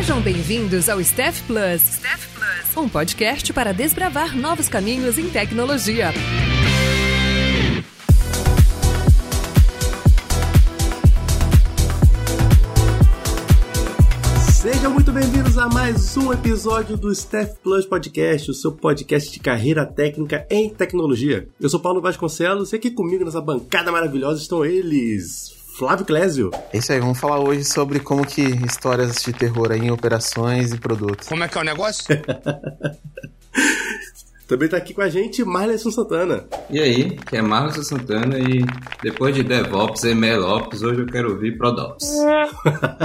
Sejam bem-vindos ao Staff Plus. Staff Plus, um podcast para desbravar novos caminhos em tecnologia. Sejam muito bem-vindos a mais um episódio do Staff Plus Podcast, o seu podcast de carreira técnica em tecnologia. Eu sou Paulo Vasconcelos e aqui comigo nessa bancada maravilhosa estão eles, Flávio Clésio. É isso aí, vamos falar hoje sobre como que histórias de terror aí em operações e produtos. Como é que é o negócio? Também tá aqui com a gente Marleson Santana. E aí, que é Marlon Santana e depois de DevOps e MLOps, hoje eu quero ouvir ProDops.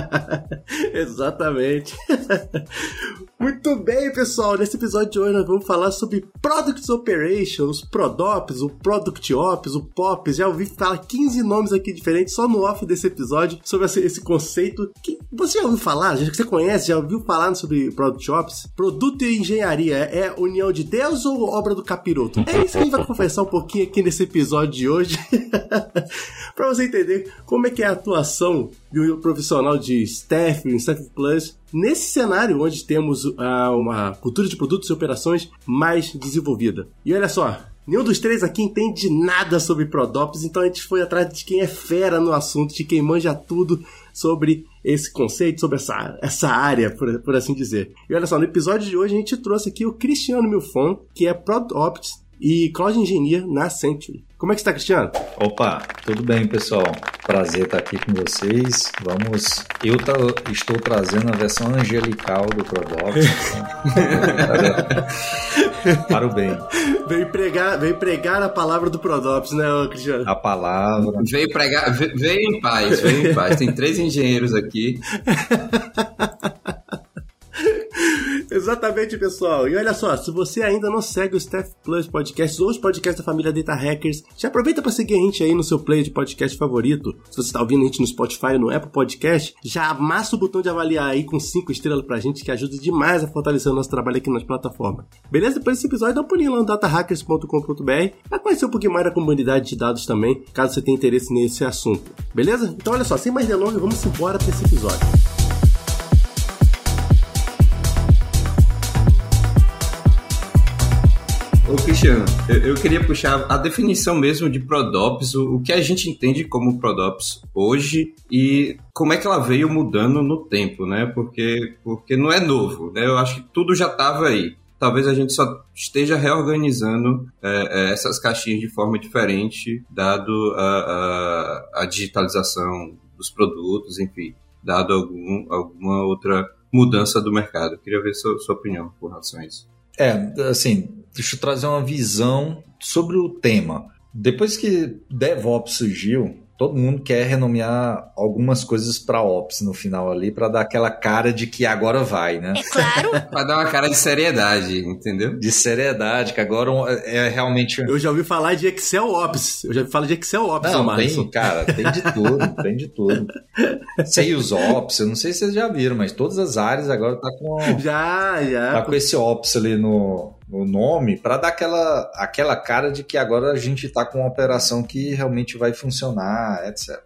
Exatamente. Muito bem, pessoal. Nesse episódio de hoje nós vamos falar sobre Product Operations, Prodops, o Product Ops, o POPs. Já ouvi falar 15 nomes aqui diferentes só no off desse episódio sobre esse, esse conceito que você já ouviu falar, já que você conhece, já ouviu falar sobre Product Ops? Produto e engenharia é união de Deus ou obra do capiroto? É isso que a gente vai conversar um pouquinho aqui nesse episódio de hoje. para você entender como é que é a atuação de um profissional de staff, um staff plus, nesse cenário onde temos uh, uma cultura de produtos e operações mais desenvolvida. E olha só, Nenhum dos três aqui entende nada sobre Prodops, então a gente foi atrás de quem é fera no assunto, de quem manja tudo sobre esse conceito, sobre essa, essa área, por, por assim dizer. E olha só, no episódio de hoje a gente trouxe aqui o Cristiano Milfon, que é Prodops e Cloud Engineer na Century. Como é que está, Cristiano? Opa, tudo bem, pessoal? Prazer estar aqui com vocês. Vamos. Eu tá, estou trazendo a versão angelical do Prodox. Para o bem. Veio pregar, veio pregar a palavra do Prodops, né, Cristiano? A palavra. Veio pregar, veio em paz, veio em paz. Tem três engenheiros aqui. Exatamente, pessoal. E olha só, se você ainda não segue o Staff Plus Podcast ou os podcasts da família Data Hackers, já aproveita para seguir a gente aí no seu player de podcast favorito. Se você está ouvindo a gente no Spotify, no Apple Podcast, já amassa o botão de avaliar aí com 5 estrelas pra gente, que ajuda demais a fortalecer o nosso trabalho aqui nas plataformas. Beleza? Depois desse episódio, dá um pulinho lá no datahackers.com.br para conhecer um pouquinho mais da comunidade de dados também, caso você tenha interesse nesse assunto. Beleza? Então olha só, sem mais delongas, vamos embora para esse episódio. Ô Cristiano, eu, eu, queria puxar a definição mesmo de Prodops, o, o, que a gente entende como Prodops hoje e como é que ela veio mudando no tempo, né? Porque, porque não é novo, né? Eu acho que tudo já estava aí. Talvez a gente só esteja reorganizando é, é, essas caixinhas de forma diferente, dado a, a, a digitalização dos produtos, enfim, dado algum, alguma outra mudança do mercado. Queria ver sua, sua opinião com relação a isso. É, assim, deixa eu trazer uma visão sobre o tema. Depois que DevOps surgiu, todo mundo quer renomear algumas coisas para Ops no final ali, para dar aquela cara de que agora vai, né? É claro. para dar uma cara de seriedade, entendeu? De seriedade, que agora é realmente. Eu já ouvi falar de Excel Ops. Eu já ouvi falar de Excel Ops, não, tem, cara, tem de tudo, tem de tudo. Sales Ops, eu não sei se vocês já viram, mas todas as áreas agora tá com. Já, já. Tá com esse Ops ali no, no nome para dar aquela, aquela cara de que agora a gente está com uma operação que realmente vai funcionar, etc.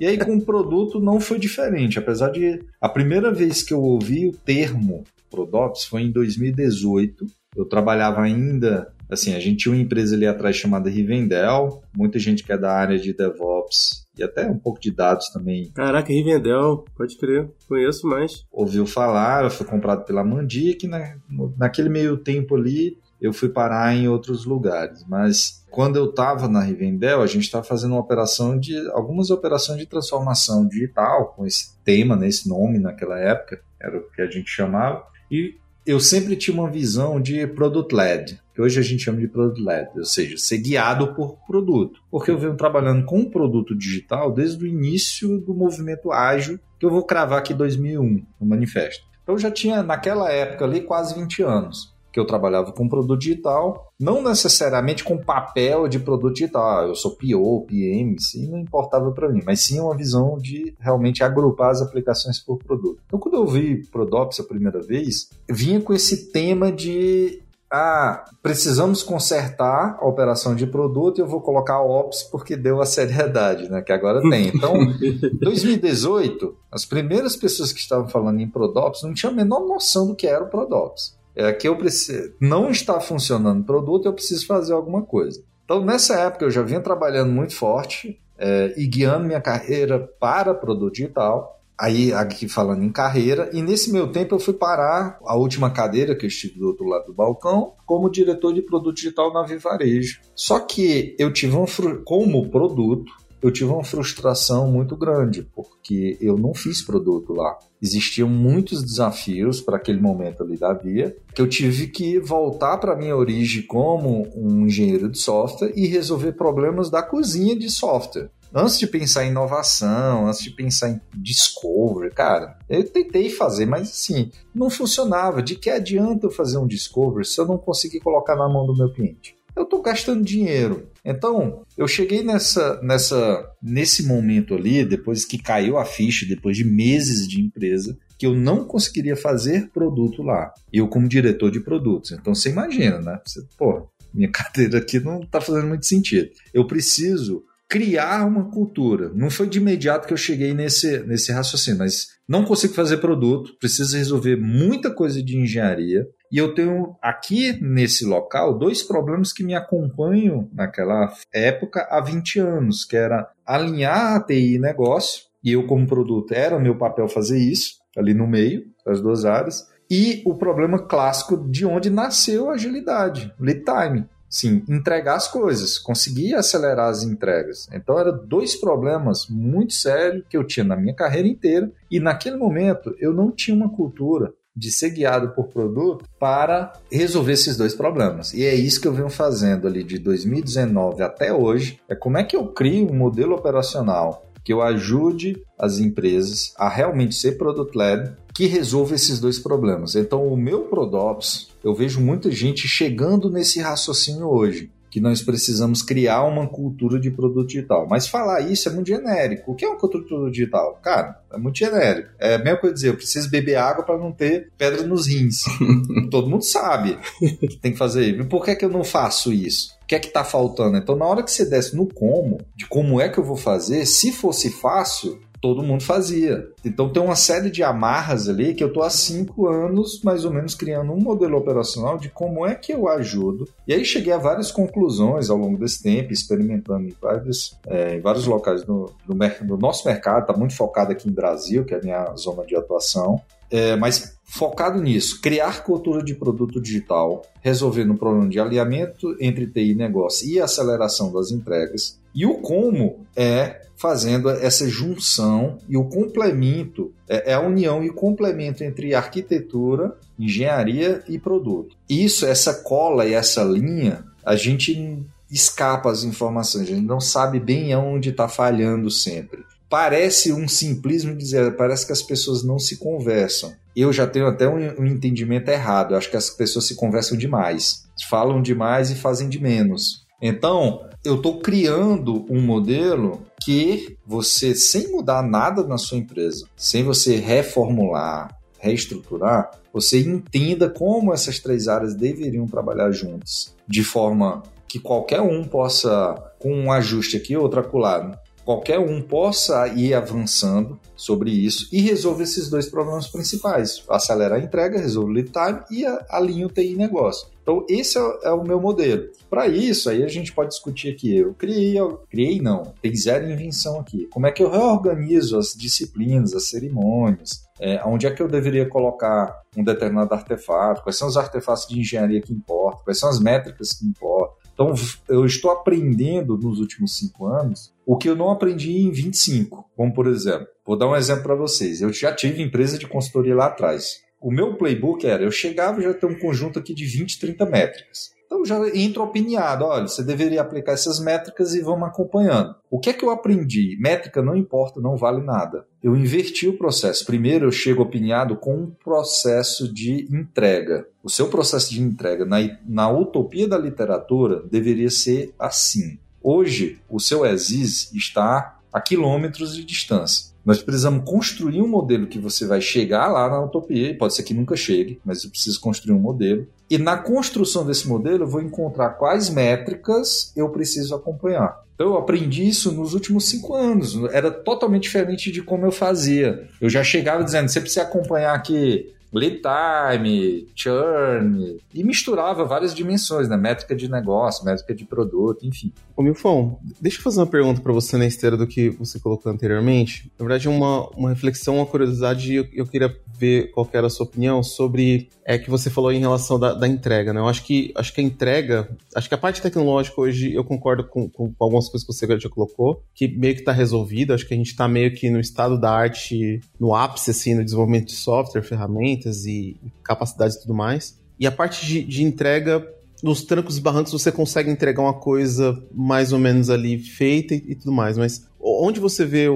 e aí com o produto não foi diferente, apesar de a primeira vez que eu ouvi o termo Prodops foi em 2018. Eu trabalhava ainda, assim, a gente tinha uma empresa ali atrás chamada Rivendell, muita gente que é da área de DevOps e até um pouco de dados também. Caraca, Rivendell, pode crer, conheço mais. Ouviu falar, foi comprado pela Mandic, né? naquele meio tempo ali eu fui parar em outros lugares, mas quando eu estava na Rivendell, a gente estava fazendo uma operação de algumas operações de transformação digital com esse tema, né, esse nome naquela época, era o que a gente chamava, e eu sempre tinha uma visão de product led, que hoje a gente chama de product led, ou seja, ser guiado por produto. Porque eu venho trabalhando com produto digital desde o início do movimento ágil, que eu vou cravar aqui 2001 no manifesto. Então já tinha naquela época ali quase 20 anos que eu trabalhava com produto digital, não necessariamente com papel de produto digital, ah, eu sou PO, PM, isso não importava para mim, mas sim uma visão de realmente agrupar as aplicações por produto. Então, quando eu vi Prodops a primeira vez, vinha com esse tema de ah, precisamos consertar a operação de produto e eu vou colocar ops porque deu a seriedade, né? Que agora tem. Então, 2018, as primeiras pessoas que estavam falando em Prodops não tinham a menor noção do que era o Prodops. É que eu preciso, não está funcionando o produto, eu preciso fazer alguma coisa. Então, nessa época, eu já vinha trabalhando muito forte é, e guiando minha carreira para produto digital. Aí, aqui falando em carreira, e nesse meu tempo eu fui parar a última cadeira que eu estive do outro lado do balcão como diretor de produto digital na Vivarejo. Só que eu tive um, como produto, eu tive uma frustração muito grande, porque eu não fiz produto lá. Existiam muitos desafios para aquele momento ali da via, que eu tive que voltar para minha origem como um engenheiro de software e resolver problemas da cozinha de software. Antes de pensar em inovação, antes de pensar em discovery, cara, eu tentei fazer, mas assim, não funcionava. De que adianta eu fazer um discovery se eu não conseguir colocar na mão do meu cliente? Eu estou gastando dinheiro. Então, eu cheguei nessa, nessa, nesse momento ali, depois que caiu a ficha, depois de meses de empresa, que eu não conseguiria fazer produto lá. Eu, como diretor de produtos. Então, você imagina, né? Você, pô, minha carteira aqui não está fazendo muito sentido. Eu preciso criar uma cultura. Não foi de imediato que eu cheguei nesse, nesse raciocínio, mas não consigo fazer produto, preciso resolver muita coisa de engenharia. E eu tenho aqui nesse local dois problemas que me acompanham naquela época há 20 anos, que era alinhar a TI e negócio, e eu como produto era meu papel fazer isso, ali no meio, das duas áreas, e o problema clássico de onde nasceu a agilidade, lead time sim, entregar as coisas, conseguir acelerar as entregas. Então eram dois problemas muito sérios que eu tinha na minha carreira inteira e naquele momento eu não tinha uma cultura de ser guiado por produto para resolver esses dois problemas. E é isso que eu venho fazendo ali de 2019 até hoje, é como é que eu crio um modelo operacional que eu ajude as empresas a realmente ser product-led, que resolva esses dois problemas. Então, o meu Prodops, eu vejo muita gente chegando nesse raciocínio hoje, que nós precisamos criar uma cultura de produto digital. Mas falar isso é muito genérico. O que é uma cultura de produto digital? Cara, é muito genérico. É a mesma coisa dizer, eu preciso beber água para não ter pedra nos rins. Todo mundo sabe que tem que fazer. Por que, que eu não faço isso? O que é que está faltando? Então, na hora que você desce no como, de como é que eu vou fazer, se fosse fácil, todo mundo fazia. Então tem uma série de amarras ali que eu estou há cinco anos, mais ou menos, criando um modelo operacional de como é que eu ajudo. E aí cheguei a várias conclusões ao longo desse tempo, experimentando em vários, é, em vários locais do, do, do nosso mercado, está muito focado aqui em Brasil, que é a minha zona de atuação. É, mas focado nisso, criar cultura de produto digital, resolvendo o problema de alinhamento entre TI e negócio e aceleração das entregas. E o como é fazendo essa junção e o complemento, é, é a união e complemento entre arquitetura, engenharia e produto. Isso, essa cola e essa linha, a gente escapa as informações, a gente não sabe bem aonde está falhando sempre. Parece um simplismo dizer, parece que as pessoas não se conversam. Eu já tenho até um, um entendimento errado, eu acho que as pessoas se conversam demais, falam demais e fazem de menos. Então, eu estou criando um modelo que você, sem mudar nada na sua empresa, sem você reformular, reestruturar, você entenda como essas três áreas deveriam trabalhar juntas, de forma que qualquer um possa, com um ajuste aqui, outro acolá, qualquer um possa ir avançando sobre isso e resolver esses dois problemas principais: acelerar a entrega, resolver o lead time e alinhar o TI negócio. Então, esse é, é o meu modelo. Para isso, aí a gente pode discutir aqui. Eu criei, eu criei não, tem zero invenção aqui. Como é que eu reorganizo as disciplinas, as cerimônias? É, onde é que eu deveria colocar um determinado artefato? Quais são os artefatos de engenharia que importam? Quais são as métricas que importam? Então, eu estou aprendendo nos últimos cinco anos o que eu não aprendi em 25. Como, por exemplo, vou dar um exemplo para vocês. Eu já tive empresa de consultoria lá atrás. O meu playbook era, eu chegava e já ter um conjunto aqui de 20, 30 métricas. Então já entro opiniado, olha, você deveria aplicar essas métricas e vamos acompanhando. O que é que eu aprendi? Métrica não importa, não vale nada. Eu inverti o processo. Primeiro eu chego opiniado com um processo de entrega. O seu processo de entrega na, na utopia da literatura deveria ser assim. Hoje, o seu ESIS está a quilômetros de distância. Nós precisamos construir um modelo que você vai chegar lá na utopia, pode ser que nunca chegue, mas eu preciso construir um modelo. E na construção desse modelo, eu vou encontrar quais métricas eu preciso acompanhar. Então eu aprendi isso nos últimos cinco anos. Era totalmente diferente de como eu fazia. Eu já chegava dizendo: você precisa acompanhar aqui lead time, churn, e misturava várias dimensões, né? Métrica de negócio, métrica de produto, enfim. Ô Milfon, deixa eu fazer uma pergunta para você na esteira do que você colocou anteriormente. Na verdade, uma, uma reflexão, uma curiosidade, eu, eu queria ver qual era a sua opinião sobre é que você falou em relação da, da, entrega, né? Eu acho que, acho que a entrega, acho que a parte tecnológica hoje, eu concordo com, com, algumas coisas que você já colocou, que meio que está resolvida, acho que a gente está meio que no estado da arte, no ápice, assim, no desenvolvimento de software, ferramentas e, e capacidades e tudo mais. E a parte de, de entrega, nos trancos e barrancos você consegue entregar uma coisa mais ou menos ali feita e, e tudo mais, mas onde você vê,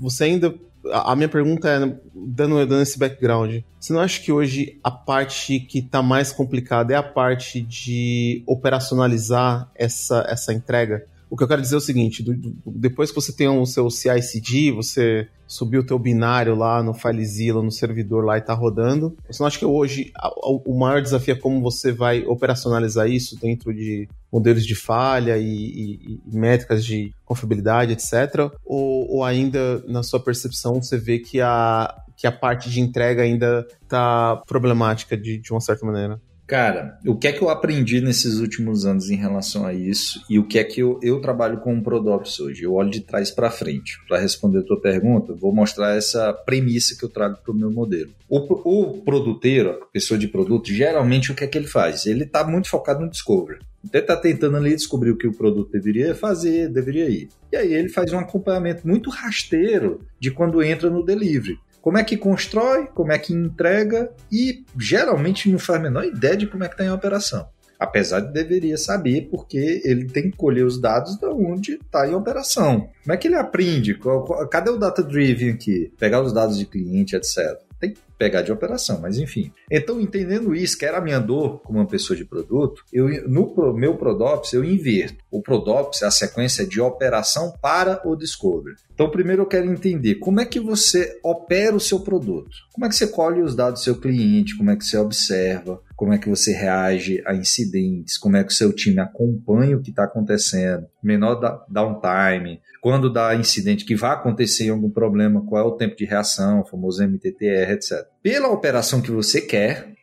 você ainda a minha pergunta é, dando, dando esse background, você não acha que hoje a parte que está mais complicada é a parte de operacionalizar essa, essa entrega? O que eu quero dizer é o seguinte: do, do, depois que você tem o seu CI/CD, você subiu o teu binário lá no FileZilla, no servidor lá e está rodando. Você não acha que hoje a, a, o maior desafio é como você vai operacionalizar isso dentro de modelos de falha e, e, e métricas de confiabilidade, etc. Ou, ou, ainda, na sua percepção, você vê que a, que a parte de entrega ainda está problemática de, de uma certa maneira? Cara, o que é que eu aprendi nesses últimos anos em relação a isso e o que é que eu, eu trabalho com o Prodops hoje? Eu olho de trás para frente. Para responder a tua pergunta, vou mostrar essa premissa que eu trago para o meu modelo. O, o produteiro, a pessoa de produto, geralmente o que é que ele faz? Ele está muito focado no discovery. Então ele está tentando ali descobrir o que o produto deveria fazer, deveria ir. E aí ele faz um acompanhamento muito rasteiro de quando entra no delivery como é que constrói, como é que entrega e geralmente não faz a menor ideia de como é que está em operação. Apesar de deveria saber, porque ele tem que colher os dados de onde está em operação. Como é que ele aprende? Cadê o data driven aqui? Pegar os dados de cliente, etc tem que pegar de operação, mas enfim. Então, entendendo isso, que era a minha dor como uma pessoa de produto, eu no meu Prodops eu inverto. O Prodops é a sequência de operação para o discovery. Então, primeiro eu quero entender como é que você opera o seu produto. Como é que você colhe os dados do seu cliente, como é que você observa, como é que você reage a incidentes, como é que o seu time acompanha o que está acontecendo, menor downtime, quando dá incidente que vai acontecer algum problema, qual é o tempo de reação, famoso MTTR, etc. Pela operação que você quer,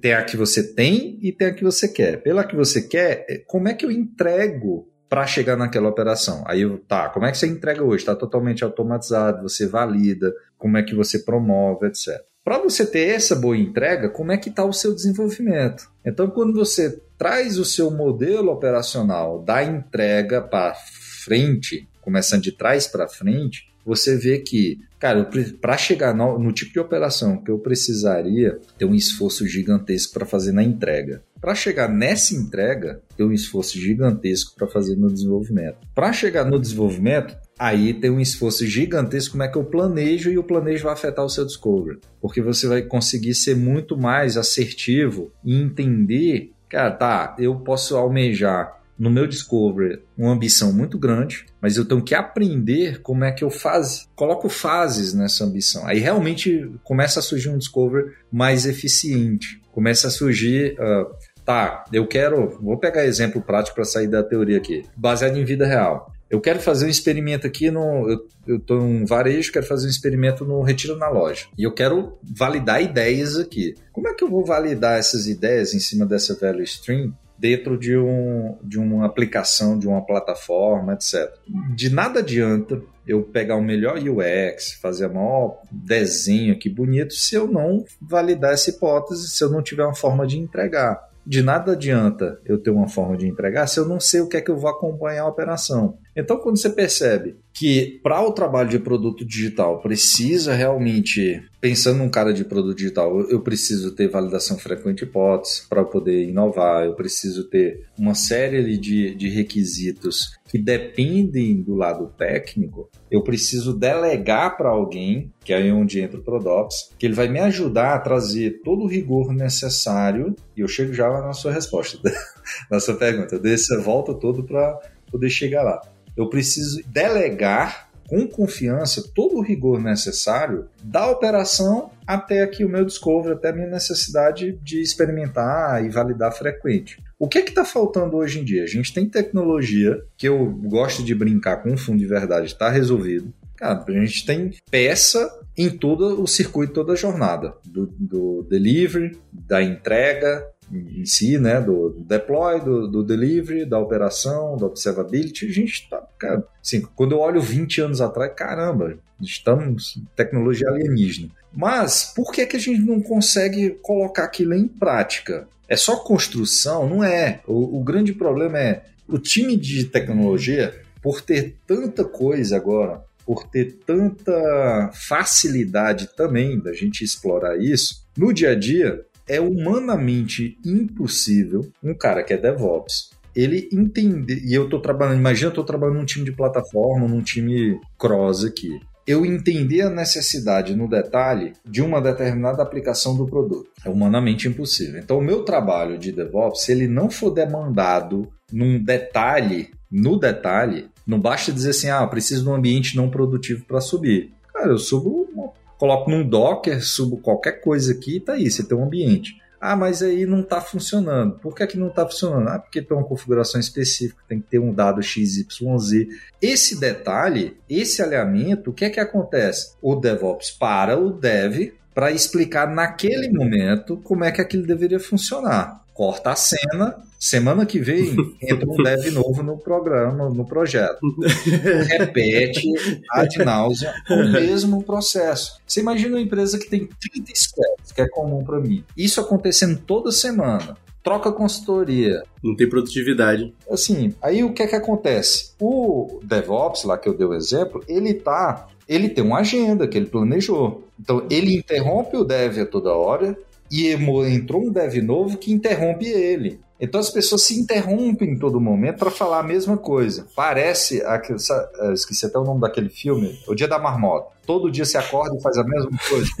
tem a que você tem e tem a que você quer. Pela que você quer, é, como é que eu entrego para chegar naquela operação. Aí, tá, como é que você entrega hoje? Está totalmente automatizado, você valida, como é que você promove, etc. Para você ter essa boa entrega, como é que está o seu desenvolvimento? Então, quando você traz o seu modelo operacional da entrega para frente, começando de trás para frente, você vê que, cara, para chegar no, no, tipo de operação que eu precisaria ter um esforço gigantesco para fazer na entrega. Para chegar nessa entrega, ter um esforço gigantesco para fazer no desenvolvimento. Para chegar no desenvolvimento, aí tem um esforço gigantesco como é que eu planejo e o planejo vai afetar o seu discovery. Porque você vai conseguir ser muito mais assertivo e entender, cara, tá, eu posso almejar no meu discovery uma ambição muito grande, mas eu tenho que aprender como é que eu faço, coloco fases nessa ambição. Aí realmente começa a surgir um discovery mais eficiente, começa a surgir uh, tá, eu quero, vou pegar exemplo prático para sair da teoria aqui, baseado em vida real. Eu quero fazer um experimento aqui no. Eu estou em um varejo, quero fazer um experimento no Retiro na Loja. E eu quero validar ideias aqui. Como é que eu vou validar essas ideias em cima dessa value stream dentro de, um, de uma aplicação, de uma plataforma, etc. De nada adianta eu pegar o melhor UX, fazer o maior desenho aqui bonito, se eu não validar essa hipótese, se eu não tiver uma forma de entregar de nada adianta eu ter uma forma de entregar se eu não sei o que é que eu vou acompanhar a operação. Então, quando você percebe que para o trabalho de produto digital precisa realmente, pensando num cara de produto digital, eu preciso ter validação frequente de hipótese para poder inovar, eu preciso ter uma série de, de requisitos que dependem do lado técnico, eu preciso delegar para alguém, que é onde entra o Prodops, que ele vai me ajudar a trazer todo o rigor necessário, e eu chego já na sua resposta, na sua pergunta, dessa volta todo para poder chegar lá eu preciso delegar com confiança todo o rigor necessário da operação até aqui o meu discovery, até a minha necessidade de experimentar e validar frequente. O que é que está faltando hoje em dia? A gente tem tecnologia que eu gosto de brincar com o fundo de verdade, está resolvido. Cara, a gente tem peça em todo o circuito, toda a jornada, do, do delivery, da entrega, em si, né, do, deploy, do, do, delivery, da operação, da observability, a gente está, cara, assim, quando eu olho 20 anos atrás, caramba, estamos tecnologia alienígena. Mas por que que a gente não consegue colocar aquilo em prática? É só construção? Não é. O, o grande problema é o time de tecnologia, por ter tanta coisa agora, por ter tanta facilidade também da gente explorar isso, no dia a dia, é humanamente impossível um cara que é DevOps ele entender. E eu estou trabalhando, imagina, eu estou trabalhando num time de plataforma, num time cross aqui. Eu entender a necessidade no detalhe de uma determinada aplicação do produto. É humanamente impossível. Então, o meu trabalho de DevOps, se ele não for demandado num detalhe, no detalhe, não basta dizer assim, ah, preciso de um ambiente não produtivo para subir. Cara, eu subo coloco num Docker, subo qualquer coisa aqui e tá aí, você tem um ambiente. Ah, mas aí não está funcionando. Por que, que não está funcionando? Ah, porque tem uma configuração específica, tem que ter um dado XYZ. Esse detalhe, esse alinhamento, o que é que acontece? O DevOps para o Dev para explicar naquele momento como é que aquilo deveria funcionar. Corta a cena, Semana que vem entra um dev novo no programa, no projeto. Repete ad náusea o mesmo processo. Você imagina uma empresa que tem 30 squads, que é comum para mim. Isso acontecendo toda semana. Troca consultoria. Não tem produtividade. Assim, aí o que é que acontece? O DevOps, lá que eu dei o exemplo, ele tá. Ele tem uma agenda que ele planejou. Então, ele interrompe o dev a toda hora, e entrou um dev novo que interrompe ele. Então as pessoas se interrompem em todo momento para falar a mesma coisa. Parece, aquele, esqueci até o nome daquele filme, O Dia da Marmota. Todo dia se acorda e faz a mesma coisa.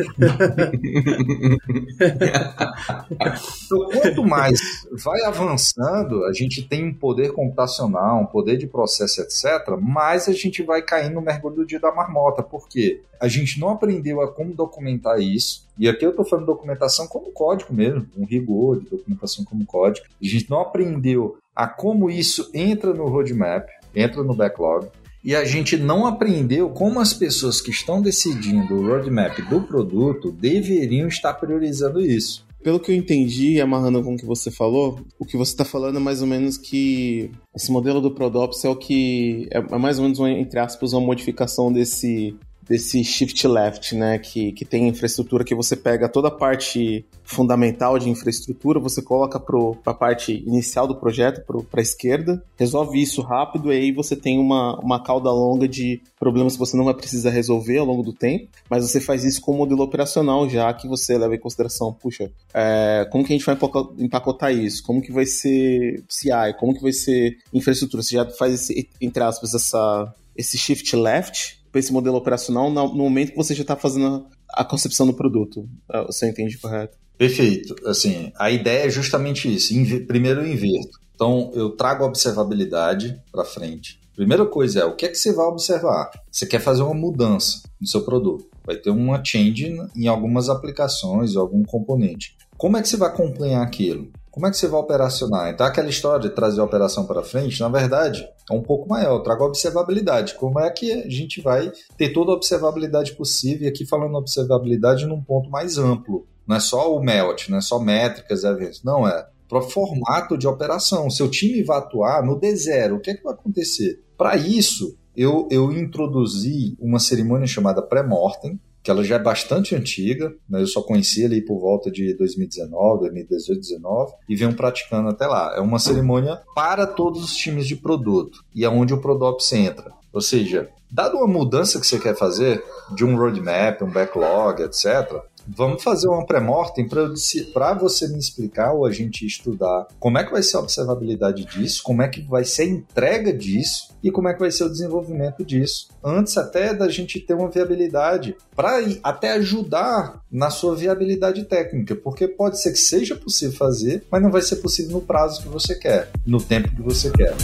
então, quanto mais vai avançando, a gente tem um poder computacional, um poder de processo, etc., mais a gente vai caindo no mergulho do dia da marmota. Por quê? A gente não aprendeu a como documentar isso. E aqui eu estou falando documentação como código mesmo, um rigor de documentação como código. A gente não aprendeu a como isso entra no roadmap, entra no backlog e a gente não aprendeu como as pessoas que estão decidindo o roadmap do produto deveriam estar priorizando isso. Pelo que eu entendi, amarrando com o que você falou, o que você está falando é mais ou menos que esse modelo do Prodops é o que é, é mais ou menos, uma, entre aspas, uma modificação desse desse shift left, né? Que, que tem infraestrutura que você pega toda a parte fundamental de infraestrutura, você coloca para a parte inicial do projeto, para a esquerda, resolve isso rápido e aí você tem uma, uma cauda longa de problemas que você não vai precisar resolver ao longo do tempo, mas você faz isso com o modelo operacional já que você leva em consideração, puxa, é, como que a gente vai empacotar isso? Como que vai ser CI? Como que vai ser infraestrutura? Você já faz, esse, entre aspas, essa, esse shift left esse modelo operacional no momento que você já está fazendo a concepção do produto. Ah, você entende correto? Perfeito. Assim, a ideia é justamente isso. Primeiro eu inverto. Então, eu trago a observabilidade para frente. Primeira coisa é, o que é que você vai observar? Você quer fazer uma mudança no seu produto. Vai ter uma change em algumas aplicações, algum componente. Como é que você vai acompanhar aquilo? Como é que você vai operacionar? Então, aquela história de trazer a operação para frente, na verdade, é um pouco maior. Traga observabilidade. Como é que a gente vai ter toda a observabilidade possível? E aqui falando observabilidade num ponto mais amplo. Não é só o melt, não é só métricas, eventos. Não, é para formato de operação. Seu time vai atuar no D0. O que é que vai acontecer? Para isso, eu, eu introduzi uma cerimônia chamada pré-mortem, que ela já é bastante antiga, né? eu só conheci ali por volta de 2019, 2018, 2019, e venho praticando até lá. É uma cerimônia para todos os times de produto, e é onde o Prodops entra. Ou seja, dado uma mudança que você quer fazer, de um roadmap, um backlog, etc., Vamos fazer uma pré-mortem para você me explicar ou a gente estudar como é que vai ser a observabilidade disso, como é que vai ser a entrega disso e como é que vai ser o desenvolvimento disso. Antes até da gente ter uma viabilidade para até ajudar na sua viabilidade técnica, porque pode ser que seja possível fazer, mas não vai ser possível no prazo que você quer, no tempo que você quer.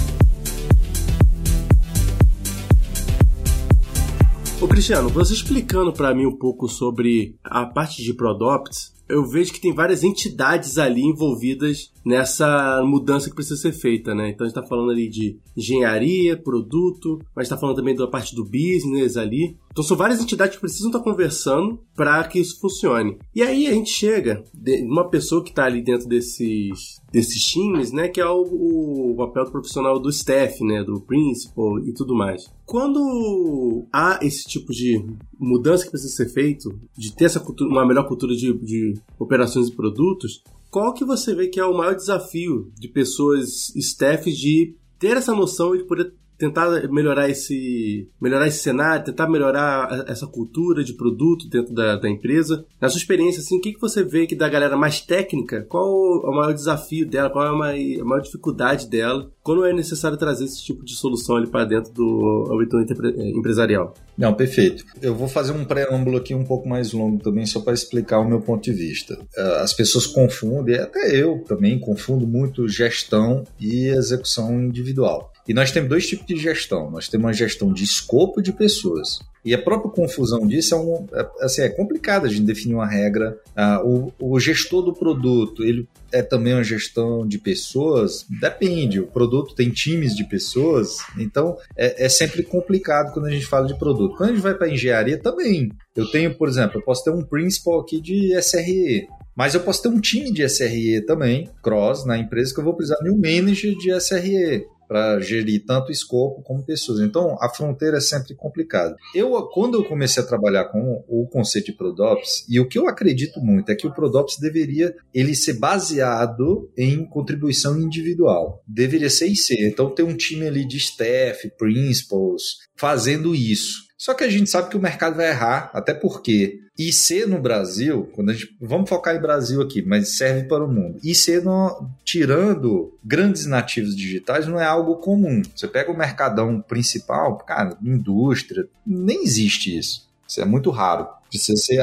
Cristiano, você explicando para mim um pouco sobre a parte de Prodopts, eu vejo que tem várias entidades ali envolvidas nessa mudança que precisa ser feita, né? Então a gente está falando ali de engenharia, produto, mas está falando também da parte do business ali. Então são várias entidades que precisam estar conversando para que isso funcione. E aí a gente chega uma pessoa que está ali dentro desses desses times, né, que é o, o, papel profissional do staff, né, do principal e tudo mais. Quando há esse tipo de mudança que precisa ser feito, de ter essa cultura, uma melhor cultura de, de operações e produtos, qual que você vê que é o maior desafio de pessoas, staff, de ter essa noção e de poder tentar melhorar esse melhorar esse cenário, tentar melhorar essa cultura de produto dentro da, da empresa. Na sua experiência, assim, o que, que você vê que da galera mais técnica, qual é o maior desafio dela, qual é a maior, a maior dificuldade dela, quando é necessário trazer esse tipo de solução ali para dentro do âmbito empresarial? Não, perfeito. Eu vou fazer um preâmbulo aqui um pouco mais longo também, só para explicar o meu ponto de vista. Eh, as pessoas confundem, até eu também confundo muito gestão e execução individual. E nós temos dois tipos de gestão. Nós temos uma gestão de escopo de pessoas. E a própria confusão disso é, um, é, assim, é complicado a gente definir uma regra. Ah, o, o, gestor do produto, ele é também uma gestão de pessoas? Depende. O produto tem times de pessoas, então é, é sempre complicado quando a gente fala de produto. Quando a gente vai para engenharia, também. Eu tenho, por exemplo, eu posso ter um principal aqui de SRE. Mas eu posso ter um time de SRE também, cross, na empresa, que eu vou precisar de um manager de SRE para gerir tanto escopo como pessoas. Então, a fronteira é sempre complicada. Eu, quando eu comecei a trabalhar com o conceito de ProDops, e o que eu acredito muito é que o ProDops deveria ele ser baseado em contribuição individual. Deveria ser ser. Então, ter um time ali de staff, principals, fazendo isso. Só que a gente sabe que o mercado vai errar, até porque IC no Brasil, quando a gente, vamos focar em Brasil aqui, mas serve para o mundo. IC, no, tirando grandes nativos digitais, não é algo comum. Você pega o mercadão principal, cara, indústria, nem existe isso. Isso é muito raro.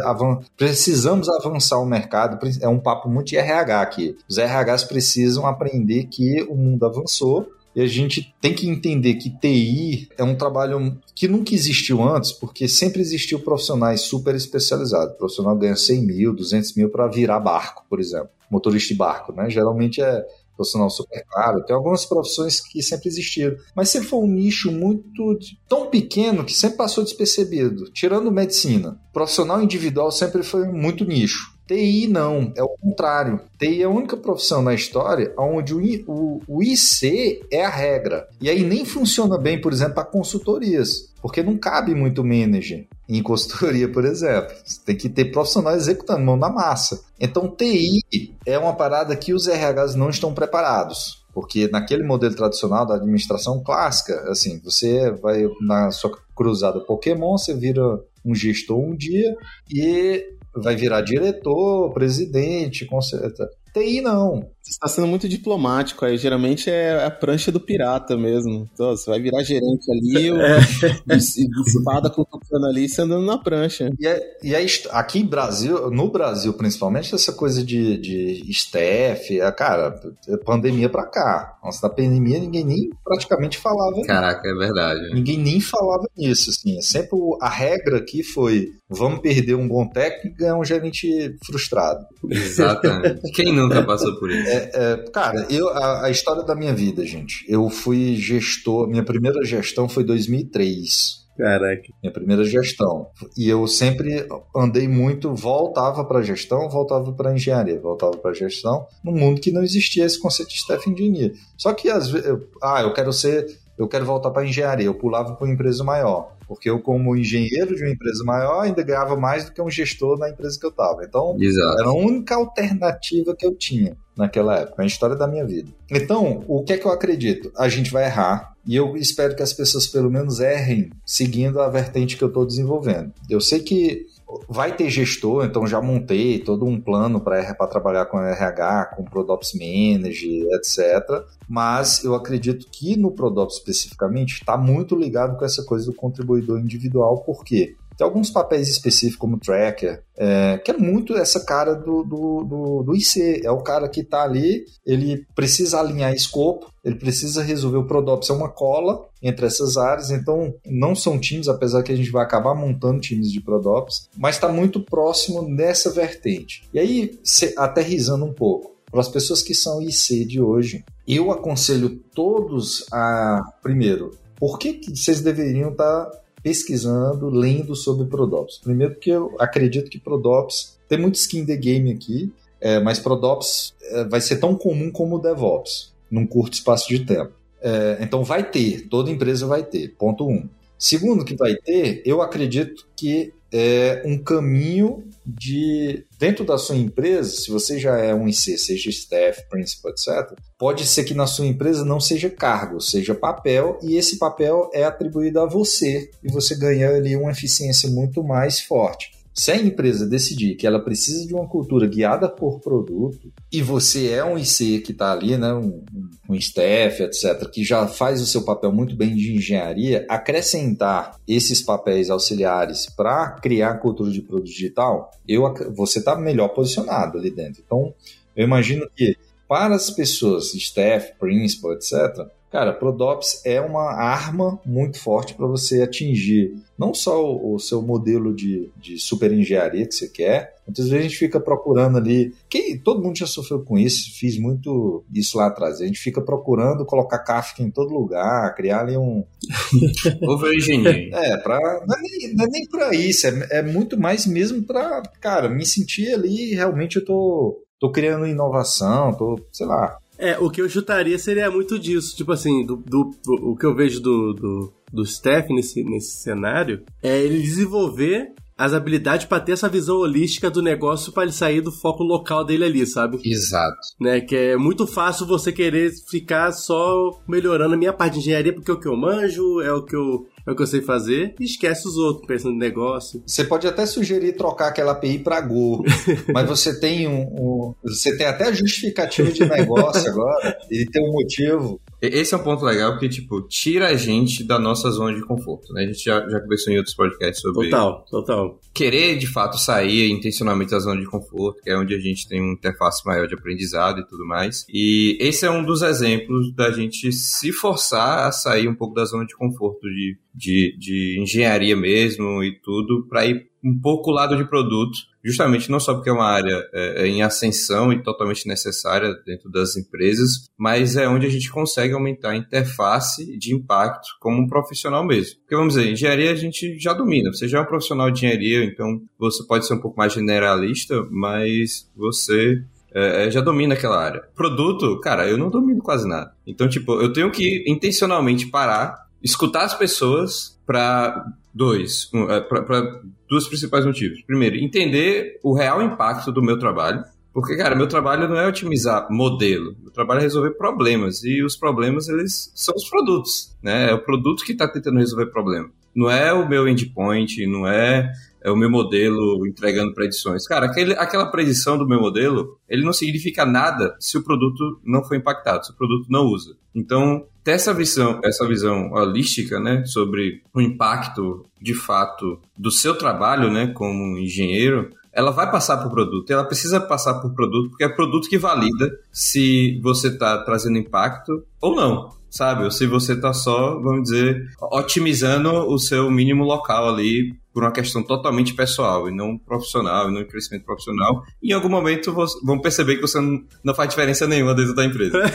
Avan Precisamos avançar o mercado. É um papo muito de RH aqui. Os RHs precisam aprender que o mundo avançou e a gente tem que entender que TI é um trabalho que nunca existiu antes, porque sempre existiu profissionais super especializados. O profissional ganha 100 mil, 200 mil para virar barco, por exemplo. Motorista de barco, né? Geralmente é profissional super caro. Tem algumas profissões que sempre existiram. Mas sempre foi um nicho muito tão pequeno que sempre passou despercebido. Tirando medicina, profissional individual sempre foi muito nicho. TI não, é o contrário. TI é a única profissão na história onde o, o, o IC é a regra. E aí nem funciona bem, por exemplo, para consultorias, porque não cabe muito manager em consultoria, por exemplo. Você tem que ter profissionais executando, mão na massa. Então, TI é uma parada que os RHs não estão preparados. Porque naquele modelo tradicional da administração clássica, assim, você vai na sua cruzada Pokémon, você vira um gestor um dia e vai virar diretor, presidente, conserta. TI não. Você está sendo muito diplomático aí. Geralmente é a prancha do pirata mesmo. Então, você vai virar gerente ali, é. espada cutucando ali, você andando na prancha. E, é, e é, aqui em Brasil, no Brasil principalmente, essa coisa de, de staff, é, cara, é pandemia pra cá. Nossa, na pandemia ninguém nem praticamente falava. Caraca, é verdade. Ninguém nem falava nisso, assim. É sempre a regra aqui foi: vamos perder um bom técnico e ganhar um gerente frustrado. Exatamente. Quem nunca passou por isso? É, é, cara, eu, a, a, história da minha vida, gente. Eu fui gestor, minha primeira gestão foi 2003. Caraca. Minha primeira gestão. E eu sempre andei muito, voltava para gestão, voltava para engenharia, voltava para gestão, num mundo que não existia esse conceito de staff engineer. Só que às vezes, eu, ah, eu quero ser, eu quero voltar para engenharia, eu pulava para uma empresa maior porque eu, como engenheiro de uma empresa maior, ainda ganhava mais do que um gestor na empresa que eu estava. Então, Exato. era a única alternativa que eu tinha naquela época, a história da minha vida. Então, o que é que eu acredito? A gente vai errar, e eu espero que as pessoas pelo menos errem seguindo a vertente que eu estou desenvolvendo. Eu sei que vai ter gestor, então já montei todo um plano para trabalhar com RH, com Prodops Manager, etc. Mas eu acredito que no Prodops especificamente está muito ligado com essa coisa do contribuidor individual, por quê? Tem alguns papéis específicos, como tracker, é, que é muito essa cara do, do, do, do IC. É o cara que está ali, ele precisa alinhar escopo, ele precisa resolver o Prodops é uma cola entre essas áreas, então não são times, apesar que a gente vai acabar montando times de Prodops, mas está muito próximo nessa vertente. E aí, aterrizando um pouco, para as pessoas que são IC de hoje, eu aconselho todos a, primeiro, por que, que vocês deveriam estar tá pesquisando, lendo sobre Prodops? Primeiro, porque eu acredito que Prodops tem muito skin the game aqui, é, mas Prodops é, vai ser tão comum como o DevOps, num curto espaço de tempo. É, então vai ter, toda empresa vai ter, ponto um. Segundo que vai ter, eu acredito que é um caminho de dentro da sua empresa, se você já é um IC, seja staff, principal, etc., pode ser que na sua empresa não seja cargo, seja papel, e esse papel é atribuído a você e você ganha ali uma eficiência muito mais forte. Se a empresa decidir que ela precisa de uma cultura guiada por produto e você é um IC que está ali, né, um, um staff, etc., que já faz o seu papel muito bem de engenharia, acrescentar esses papéis auxiliares para criar a cultura de produto digital, eu, você está melhor posicionado ali dentro. Então, eu imagino que para as pessoas, staff, principal, etc., Cara, Prodops é uma arma muito forte para você atingir não só o, o, seu modelo de, de super engenharia que você quer, muitas vezes a gente fica procurando ali. Quem, todo mundo já sofreu com isso, fiz muito isso lá atrás. A gente fica procurando colocar Kafka em todo lugar, criar ali um. Over engenharia. É, pra, não, é nem, não é nem pra isso, é, é muito mais mesmo para, cara, me sentir ali realmente eu tô, tô criando inovação, tô, sei lá, é, o que eu chutaria seria muito disso. Tipo assim, do, do, o que eu vejo do, do, do Steph nesse, nesse cenário é ele desenvolver as habilidades para ter essa visão holística do negócio para ele sair do foco local dele ali, sabe? Exato. Né? Que é muito fácil você querer ficar só melhorando a minha parte de engenharia porque é o que eu manjo, é o que eu é o que eu sei fazer e esquece os outros, pensando no negócio. Você pode até sugerir trocar aquela API para Go, mas você tem um, um, você tem até justificativa de negócio agora e tem um motivo. Esse é um ponto legal porque, tipo, tira a gente da nossa zona de conforto, né? A gente já, já conversou em outros podcasts sobre... Total, total. Querer, de fato, sair intencionalmente da zona de conforto, que é onde a gente tem uma interface maior de aprendizado e tudo mais. E esse é um dos exemplos da gente se forçar a sair um pouco da zona de conforto, de de, de engenharia mesmo e tudo, para ir um pouco lado de produto, justamente não só porque é uma área é, é, em ascensão e totalmente necessária dentro das empresas, mas é onde a gente consegue aumentar a interface de impacto como um profissional mesmo. Porque vamos dizer, engenharia a gente já domina, você já é um profissional de engenharia, então você pode ser um pouco mais generalista, mas você é, é já domina aquela área. Produto, cara, eu não domino quase nada. Então, tipo, eu tenho que intencionalmente parar escutar as pessoas para dois, é, para dois principais motivos. Primeiro, entender o real impacto do meu trabalho. Porque, cara, meu trabalho não é otimizar modelo, meu trabalho é resolver problemas. E os problemas, eles são os produtos, né? É o produto que está tentando resolver problema. Não é o meu endpoint, não é, é o meu modelo entregando predições. Cara, aquele, aquela predição do meu modelo, ele não significa nada se o produto não foi impactado, se o produto não usa. Então, ter essa visão, essa visão holística, né, sobre o impacto de fato do seu trabalho, né, como engenheiro, ela vai passar por produto, ela precisa passar por produto, porque é o produto que valida se você está trazendo impacto ou não, sabe? Ou se você está só, vamos dizer, otimizando o seu mínimo local ali por uma questão totalmente pessoal e não profissional, e não crescimento profissional. Em algum momento vão perceber que você não faz diferença nenhuma dentro da empresa.